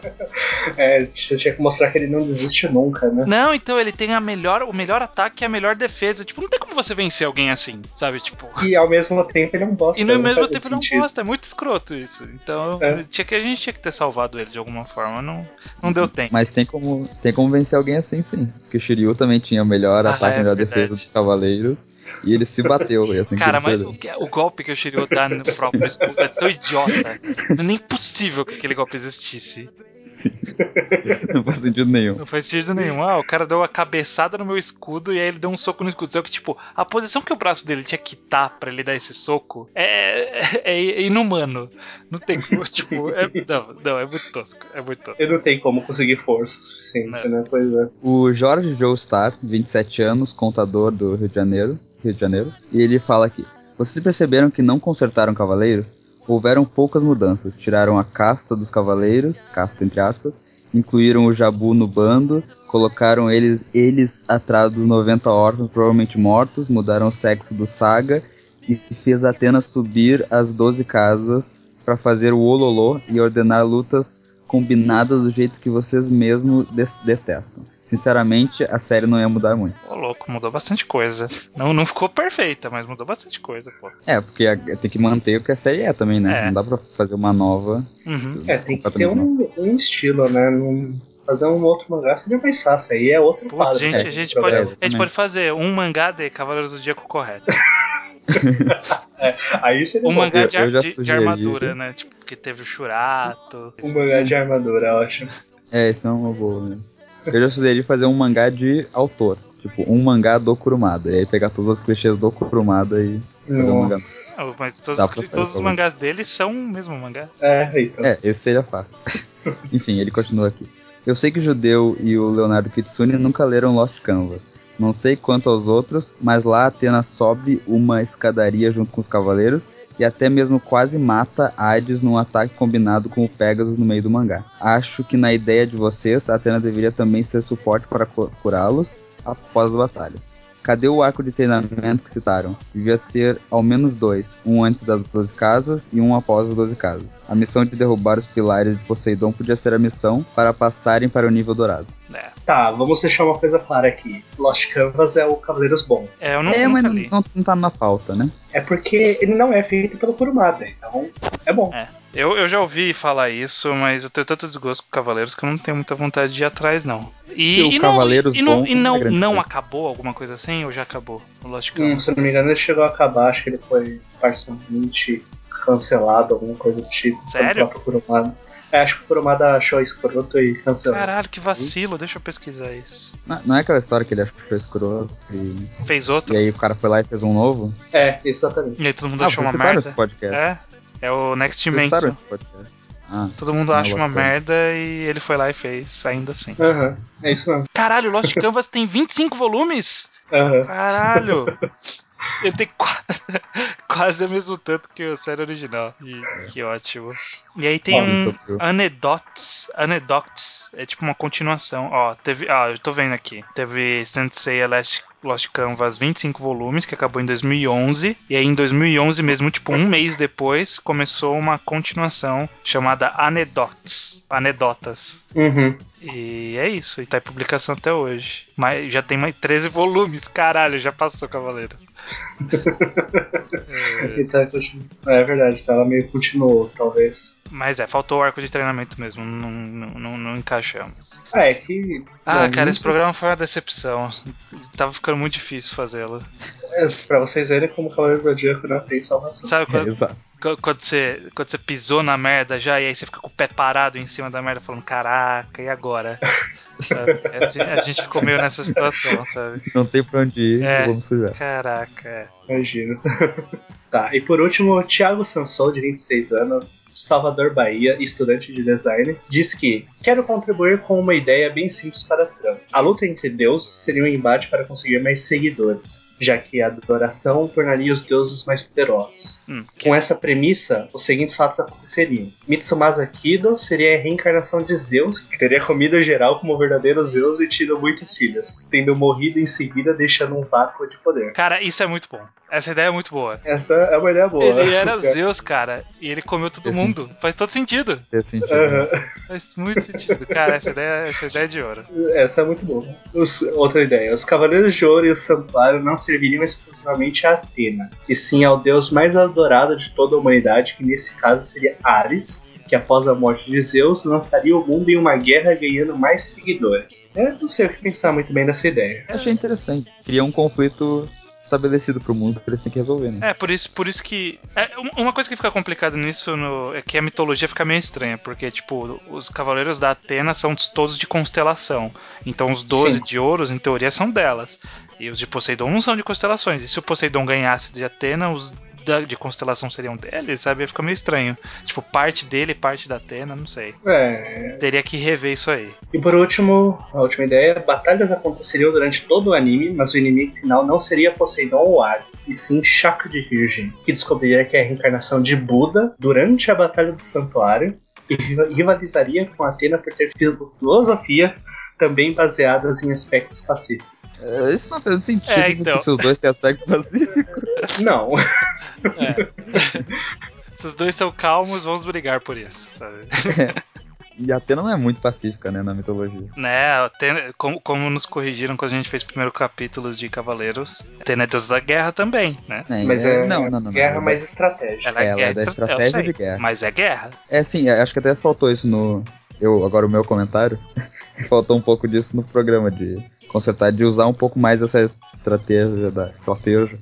É, você tinha que mostrar que ele não desiste nunca, né? Não, então ele tem a melhor, o melhor ataque e a melhor defesa. Tipo, não tem como você vencer alguém assim, sabe? Tipo. E ao mesmo tempo ele é um bosta. E no mesmo tempo não sentido. gosta, é muito escroto isso. Então, É. tinha que, a gente tinha que ter salvado ele de alguma forma. Não, não deu tempo. Mas tem como, tem como vencer alguém assim, sim. Porque o Shiryu também tinha o melhor Ah, ataque é e melhor verdade. defesa dos cavaleiros. E ele se bateu, e assim que Cara, mas o, que- o golpe que o Shiryu dá no próprio escudo é tão idiota. Não é nem possível que aquele golpe existisse. Não faz sentido nenhum. Não faz sentido nenhum. Ah, o cara deu uma cabeçada no meu escudo e aí ele deu um soco no escudo. Só que, tipo, a posição que o braço dele tinha que estar pra ele dar esse soco é, é, é inumano. Não tem como, tipo, é, não, não, é muito tosco. É muito tosco. Ele não tem como conseguir força suficiente, Não. né? Pois é. O Jorge Joestar, 27 anos, contador do Rio de Janeiro, Rio de Janeiro, e ele fala aqui: Vocês perceberam que não consertaram cavaleiros? Houveram poucas mudanças. Tiraram a casta dos cavaleiros, casta entre aspas, incluíram o Jabu no bando, colocaram eles, eles atrás dos 90 órfãos, provavelmente mortos, mudaram o sexo do Saga e fez Atenas subir as 12 casas pra fazer o ololô e ordenar lutas combinadas do jeito que vocês mesmos detestam. Sinceramente, a série não ia mudar muito. Ô, louco, mudou bastante coisa. Não, não ficou perfeita, mas mudou bastante coisa, pô. É, porque a- tem que manter o que a série é também, né? É. Não dá pra fazer uma nova. Uhum. É, tem que ter um, um estilo, né? Não- fazer um outro mangá seria mais fácil. Aí é outro Putz, quadro. gente, né, a gente, pode, programa. a gente pode fazer um mangá de Cavaleiros do Zodíaco correto. Aí seria Um bom. mangá de, ar- já de- de armadura, né? Tipo, que teve o Churato. Um mangá de armadura, eu acho. É, isso é uma boa, né? Eu já sugeri fazer um mangá de autor. Tipo, um mangá do Kurumada. E aí pegar todos os clichês do Kurumada e. Fazer um mangá. Nossa. Ah, Mas todos, os- todos os mangás dele são o mesmo mangá. É, então. É, esse seria fácil. Enfim, ele continua aqui. Eu sei que o Judeu e o Leonardo Kitsune nunca leram Lost Canvas. Não sei quanto aos outros, mas lá Atena sobe uma escadaria junto com os cavaleiros e até mesmo quase mata Hades num ataque combinado com o Pegasus no meio do mangá. Acho que na ideia de vocês, Atena deveria também ser suporte para cu- curá-los após as batalhas. Cadê o arco de treinamento que citaram? Devia ter ao menos dois, um antes das 12 casas e um após as 12 casas. A missão de derrubar os pilares de Poseidon podia ser a missão para passarem para o nível dourado. É, Tá, vamos deixar uma coisa clara aqui. Lost Canvas é o Cavaleiros Bom. é eu não, é, mas li. não, não tá na pauta, né? É porque ele não é feito pelo Kurumada, então é bom. Eu, eu já ouvi falar isso, mas eu tenho tanto desgosto com Cavaleiros que eu não tenho muita vontade de ir atrás, não. E, E o e não, Cavaleiros e não, bom e não não, é não coisa. acabou alguma coisa assim ou já acabou o Lost Hum, Canvas? se eu não me engano, ele chegou a acabar, acho que ele foi parcialmente cancelado, alguma coisa do tipo. Sério? Pelo próprio Kurumada. É, acho que o Kurumada achou escroto e cancelou. Caralho, que vacilo, deixa eu pesquisar isso. Não, não é aquela história que ele achou escroto e, Fez outro? e aí o cara foi lá e fez um novo? É, exatamente. E aí todo mundo Ah, achou uma merda. esse podcast. É, é o Next Dimension. Ah, Todo mundo Não, acha uma merda e ele foi lá e fez, ainda assim. Aham, é isso mesmo. Caralho, Lost Canvas tem 25 volumes? Aham. Caralho! Ele tem qua- quase o mesmo tanto que a série original. Que, que ótimo. E aí tem um Anedotes. Anedotes. É tipo uma continuação. Ó, teve. Ah, eu tô vendo aqui. Teve Sensei Lost, Lost Canvas 25 volumes, que acabou em 2011. E aí em 2011 mesmo, tipo um mês depois, começou uma continuação chamada Anedotes. Anedotas. Uhum. E é isso, e tá em publicação até hoje. Mas já tem mais 13 volumes, caralho, já passou Cavaleiros. É, Então, é verdade, tá? ela meio continuou, talvez. mas é, faltou o arco de treinamento mesmo, não, não, não, encaixamos. Ah, é que. Ah, bom, cara, esse programa se- foi uma decepção. Tava ficando muito difícil fazê-lo. É, pra vocês verem como o Cavaleiro do Zodíaco não tem salvação. Sabe é, quando, exato. quando, você, quando você pisou na merda já e aí você fica com o pé parado em cima da merda falando, caraca, e agora? Sabe? A gente- a gente ficou meio nessa situação, sabe? Não tem pra onde ir, É. vamos sujar. Caraca, é. Imagino. tá, e por último, Thiago Sansol, de 26 anos, Salvador, Bahia, estudante de design, diz que quero contribuir com uma ideia bem simples para a trama. A luta entre deuses seria um embate para conseguir mais seguidores, já que a adoração tornaria os deuses mais poderosos. Hum, Com essa premissa, os seguintes fatos aconteceriam. Mitsumasa Kido seria a reencarnação de Zeus, que teria comido geral como verdadeiro Zeus e tido muitos filhos, tendo morrido em seguida deixando um vácuo de poder. Cara, isso é muito bom. Essa ideia é muito boa. Essa é uma ideia boa. Ele era Zeus, cara, e ele comeu todo Faz mundo. Faz todo sentido. Fez sentido. Aham. Faz muito sentido. Cara, essa ideia, essa ideia é de ouro. Essa é muito boa. Os- outra ideia. Os Cavaleiros de Ouro e o Santuário não serviriam exclusivamente a Atena, e sim ao deus mais adorado de toda a humanidade, que nesse caso seria Ares, que após a morte de Zeus lançaria o mundo em uma guerra ganhando mais seguidores. Eu não sei o que pensar muito bem dessa ideia. Eu achei interessante. Cria um conflito estabelecido pro mundo que eles têm que resolver, né? É, por isso, por isso que. é, um- uma coisa que fica complicada nisso no- é que a mitologia fica meio estranha, porque, tipo, os cavaleiros da Atena são todos de constelação. Então os 12 Sim. de ouros, em teoria, são delas. E os de Poseidon não são de constelações. E se o Poseidon ganhasse de Atena, os da- de constelação seriam dele, sabe? Ia ficar meio estranho. Tipo, parte dele, parte da Atena, não sei. É. Teria que rever isso aí. E por último, a última ideia: batalhas aconteceriam durante todo o anime, mas o inimigo final não seria Poseidon ou Ares, e sim Chakra de Virgem, que descobriria que é a reencarnação de Buda durante a Batalha do Santuário e riva- rivalizaria com Atena por ter filosofias também baseadas em aspectos pacíficos. É, Isso não faz sentido, É, então. porque se os dois têm aspectos pacíficos. Não, É. Se os dois são calmos, vamos brigar por isso, sabe? E a Atena não é muito pacífica, né, na mitologia. Né, Atena, como, como nos corrigiram quando a gente fez o primeiro capítulo de Cavaleiros, Atena é deusa da guerra também, né? Mas é não, não, não, não, guerra não. mais estratégia. Ela é, Ela guerra é da estratégia sei, de guerra. Mas é guerra. É, sim, acho que até faltou isso no. Eu, agora o meu comentário. faltou um pouco disso no programa, de consertar, de usar um pouco mais essa estratégia da estratégia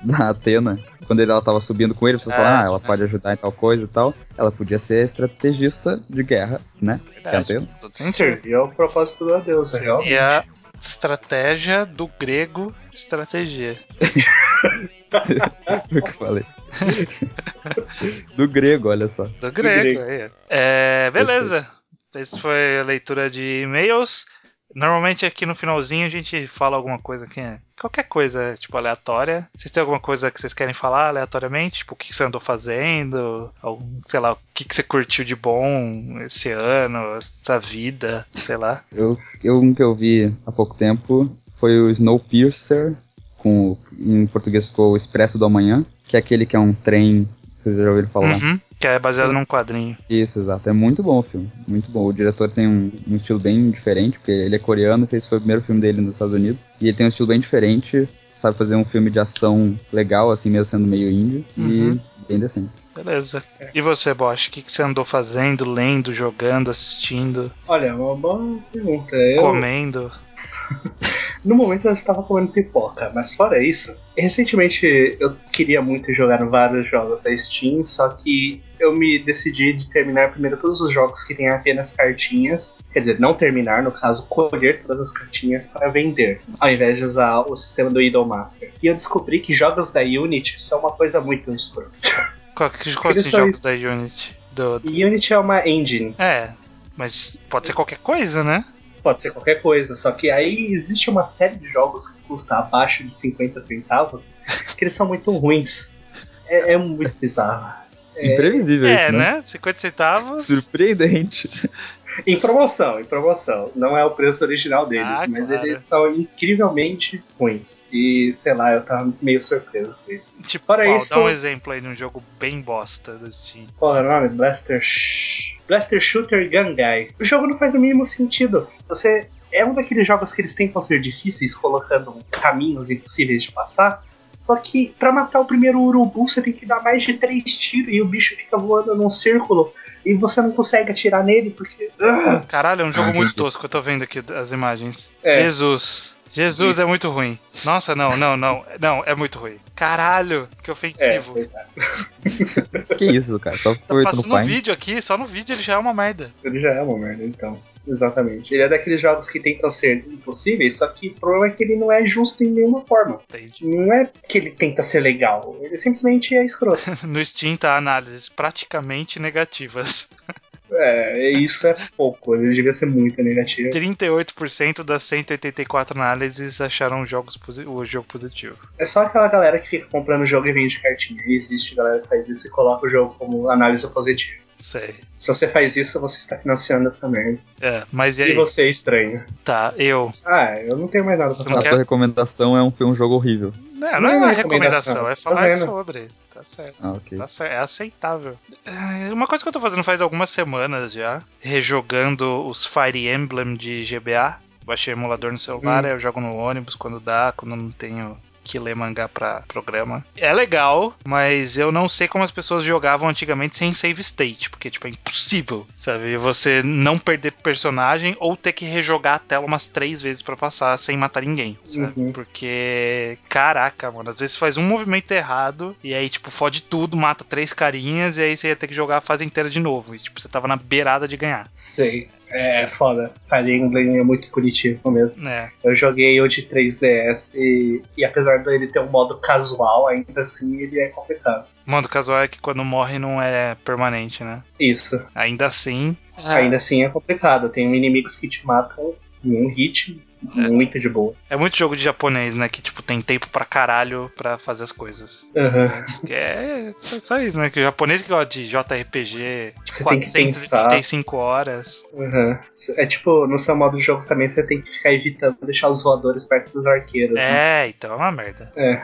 da Atena. Quando ele, ela tava subindo com ele, vocês É, falaram, ah, ela né? pode ajudar em tal coisa e tal. Ela podia ser estrategista de guerra, né? É Verdade, Atena. sentido. Serviu ao propósito da deusa, realmente. E a estratégia do grego estratégia. Foi o que eu falei. Do grego, olha só. Do grego, grego. aí. É, beleza. Essa foi a leitura de e-mails. Normalmente aqui no finalzinho a gente fala alguma coisa que é qualquer coisa, tipo, aleatória. Vocês têm alguma coisa que vocês querem falar aleatoriamente? Tipo, o que você andou fazendo? Algum, sei lá, o que que você curtiu de bom esse ano, essa vida, sei lá. Eu, eu, um que eu vi há pouco tempo foi o Snowpiercer, com, em português ficou o Expresso do Amanhã, que é aquele que é um trem, vocês já ouviram falar? Uhum, que é baseado num quadrinho. Isso, exato. É muito bom o filme. Muito bom. O diretor tem um, um estilo bem diferente, porque ele é coreano, fez foi o primeiro filme dele nos Estados Unidos. E ele tem um estilo bem diferente, sabe fazer um filme de ação legal, assim, mesmo sendo meio índio. Uhum. E bem decente. Beleza. Certo. E você, Bosch? O que, que você andou fazendo, lendo, jogando, assistindo, Olha, uma boa pergunta. Eu, comendo? No momento eu estava comendo pipoca, mas fora isso, recentemente eu queria muito jogar vários jogos da Steam, só que eu me decidi de terminar primeiro todos os jogos que têm apenas cartinhas, quer dizer, não terminar, no caso, colher todas as cartinhas para vender, ao invés de usar o sistema do Idolmaster. E eu descobri que jogos da Unity são uma coisa muito escrota. Qual, quais os são jogos isso. da Unity? Do, do- Unity é uma engine, É, mas pode ser qualquer coisa, né? Pode ser qualquer coisa, só que aí existe uma série de jogos que custa abaixo de 50 centavos, que eles são muito ruins. É, é muito bizarro. Imprevisível É, isso, né? né? 50 centavos. Surpreendente. Em promoção, em promoção. Não é o preço original deles, Ah, mas claro. eles são incrivelmente ruins. E sei lá, eu tava meio surpreso com isso. Tipo, Fora qual? isso- dá um exemplo aí de um jogo bem bosta do Steam. Qual é o nome? Blaster. Blaster Shooter Gun Guy. O jogo não faz o mínimo sentido. Você. É um daqueles jogos que eles tentam ser difíceis, colocando caminhos impossíveis de passar. Só que pra matar o primeiro urubu você tem que dar mais de três tiros e o bicho fica voando num círculo e você não consegue atirar nele porque. Ah! Caralho, é um jogo Ah, muito tosco. Eu tô vendo aqui as imagens. É. Jesus. Jesus é Isso. muito ruim. Nossa, não, não, não. Não, é muito ruim. Caralho, que É, ofensivo. pois é. que isso, cara? Só tá passando o um pai. vídeo aqui, só no vídeo ele já é uma merda. Ele já é uma merda, então. Exatamente. Ele é daqueles jogos que tentam ser impossíveis, só que o problema é que ele não é justo em nenhuma forma. Entendi. Não é que ele tenta ser legal, ele simplesmente é escroto. No Steam tá análises praticamente negativas. é, isso é pouco, ele devia ser muito negativo. 38% das 184 análises acharam jogos o jogo positivo. É só aquela galera que fica comprando o jogo e vende cartinha. E existe galera que faz isso e coloca o jogo como análise positiva. Sei. Se você faz isso, você está financiando essa merda. É, mas e E aí? você é estranho. Tá, eu. Ah, eu não tenho mais nada pra Você falar. não A tua recomendação é um, um jogo horrível. Não, não Não é é uma recomendação, recomendação, é tá falar sobre. Tá certo. Ah, ok. Tá cer- é aceitável. É, Uma coisa que eu tô fazendo faz algumas semanas já, rejogando os Fire Emblem de GBA. Baixei o emulador no celular, Hum. aí eu jogo no ônibus quando dá, quando não tenho que ler mangá pra programa. É legal, mas eu não sei como as pessoas jogavam antigamente sem save state, porque tipo é impossível, sabe? Você não perder personagem ou ter que rejogar a tela umas três vezes pra passar sem matar ninguém, sabe? Uhum. Porque caraca, mano, às vezes faz um movimento errado e aí tipo fode tudo, mata três carinhas e aí você ia ter que jogar a fase inteira de novo. E tipo, você tava na beirada de ganhar. Sei. É foda. Fire Emblem é muito punitivo mesmo. É. Eu joguei o de 3DS e, e apesar dele ter um modo casual, ainda assim ele é complicado. O casual é que quando morre não é permanente, né? Isso. Ainda assim. Ainda assim é complicado. Tem inimigos que te matam em um hit muito de boa. É muito jogo de japonês, né? Que, tipo, tem tempo pra caralho pra fazer as coisas. Uhum. É só, só isso, né? Que o japonês que gosta de JRPG Você tem que pensar. 435 horas. Uhum. É tipo, no seu modo de jogos também você tem que ficar evitando deixar os voadores perto dos arqueiros. né? É, então é uma merda. É,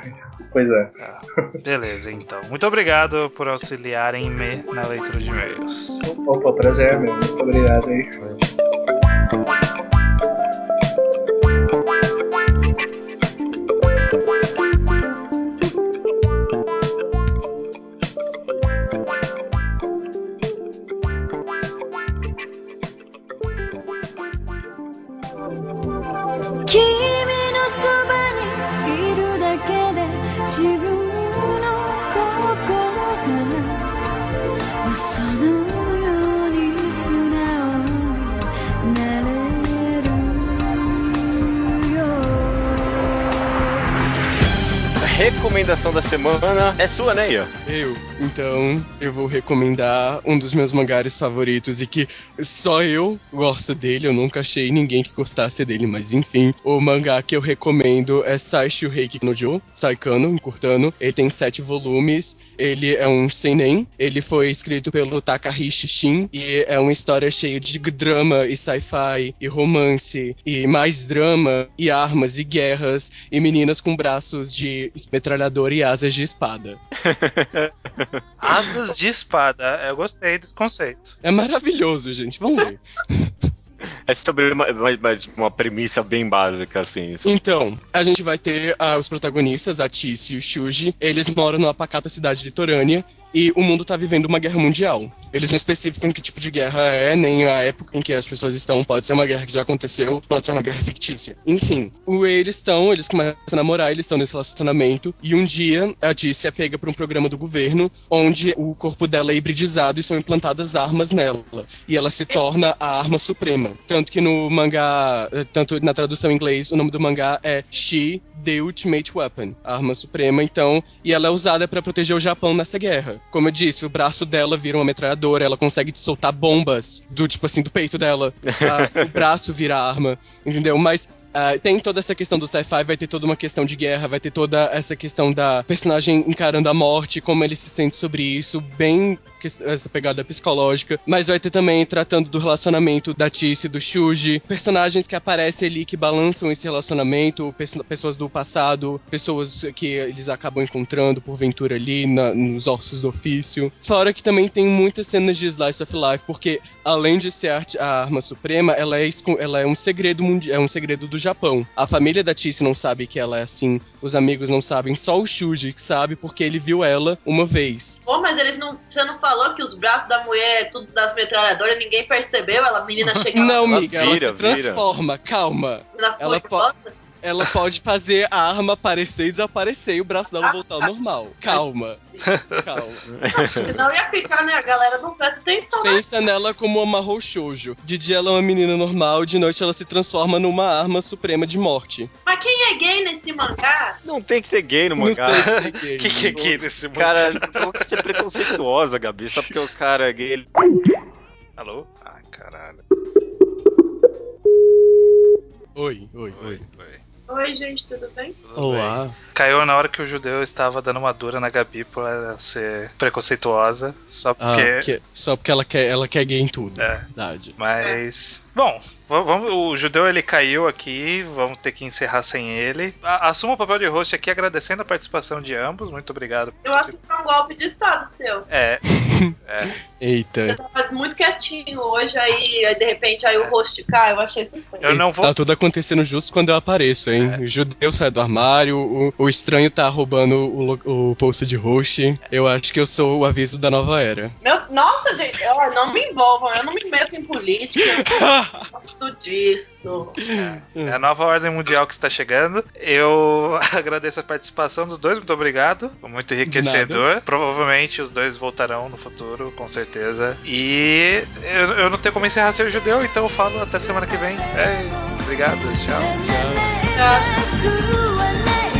pois é. Ah, beleza, então. Muito obrigado por auxiliarem-me na leitura de e-mails. Opa, prazer, meu. Muito obrigado aí. Recomendação da semana é sua, né, Ian? Eu. Então, eu vou recomendar um dos meus mangares favoritos e que só eu gosto dele. Eu nunca achei ninguém que gostasse dele, mas enfim. O mangá que eu recomendo é Saishu Reiki no Jo, Saikano, encurtando. Ele tem sete volumes. Ele é um seinen. Ele foi escrito pelo Takahashi Shin e é uma história cheia de drama e sci-fi e romance e mais drama e armas e guerras e meninas com braços de metralhadora e asas de espada. Asas de espada. Eu gostei desse conceito. É maravilhoso, gente. Vamos ver. É sobre uma, uma premissa bem básica, assim. Então, a gente vai ter ah, os protagonistas, a Tice e o Shuji. Eles moram numa pacata cidade litorânea e o mundo tá vivendo uma guerra mundial. Eles não especificam que tipo de guerra é, nem a época em que as pessoas estão. Pode ser uma guerra que já aconteceu, pode ser uma guerra fictícia. Enfim, o eles estão, eles começam a namorar, eles estão nesse relacionamento. E um dia a Tice é pega por um programa do governo onde o corpo dela é hibridizado e são implantadas armas nela. E ela se torna a arma suprema. Tanto que no mangá, eh, tanto na tradução em inglês, o nome do mangá é She, The Ultimate Weapon, a arma suprema. Então, e ela é usada para proteger o Japão nessa guerra. Como eu disse, o braço dela vira uma metralhadora, ela consegue soltar bombas do tipo assim do peito dela. Ah, o braço vira arma, entendeu? Mas ah, tem toda essa questão do sci-fi, vai ter toda uma questão de guerra, vai ter toda essa questão da personagem encarando a morte, como ele se sente sobre isso, bem essa pegada psicológica. Mas vai ter também tratando do relacionamento da Tice e do Shuji, personagens que aparecem ali que balançam esse relacionamento, pes- pessoas do passado, pessoas que eles acabam encontrando porventura ali na- nos ossos do ofício. Fora que também tem muitas cenas de slice of life, porque além de ser a, a arma suprema, ela é, ela é um segredo é um segredo do Japão. A família da Tice não sabe que ela é assim, os amigos não sabem, só o Shuji que sabe porque ele viu ela uma vez. Pô, mas eles não. Você não falou que os braços da mulher é tudo das metralhadoras, ninguém percebeu? Ela, a menina chega Não, Ela amiga, ela vira, se transforma, calma. na ela furiosa. Ela pode fazer a arma aparecer e desaparecer e o braço dela voltar ao normal. Calma. Calma. Senão ia ficar, né? A galera não presta atenção. né? Pensa nela como uma Mahou Shoujo. De dia ela é uma menina normal, de noite ela se transforma numa arma suprema de morte. Mas quem é gay nesse mangá? Não tem que ter gay no Não mangá. tem que ter O que, que é aqui nesse mundo? Cara, não vai ser preconceituosa, Gabi, só porque o cara é gay. ele- Alô? Ai, caralho. Oi, oi, oi. oi. Oi, gente, tudo bem? Tudo Olá. bem. Caiu na hora que o judeu estava dando uma dura na Gabi por ela ser preconceituosa, só Ah, porque. que- só porque ela quer, ela quer gay em tudo. É. Verdade. Mas. Bom, va- vamos, o judeu ele caiu aqui, vamos ter que encerrar sem ele. Assuma o papel de host aqui agradecendo a participação de ambos, muito obrigado. Eu acho que foi um golpe de estado seu. É, Eita. Você tava muito quietinho hoje, aí, aí de repente aí o rosto cai, eu achei suspeito. eu não vou. Tá tudo acontecendo justo quando eu apareço, hein? O judeu sai do armário, o, o estranho tá roubando o, o posto de host. Eu acho que eu sou o aviso da nova era. Meu, nossa, gente, ó, não me envolvam, eu não me meto em política, eu Gosto disso. É. é, a nova ordem mundial que está chegando. Eu agradeço a participação dos dois, muito obrigado. Muito enriquecedor. Provavelmente os dois voltarão no futuro, com certeza. E eu, eu não tenho como encerrar ser judeu, então eu falo até semana que vem. É, obrigado, tchau. Tchau. tchau.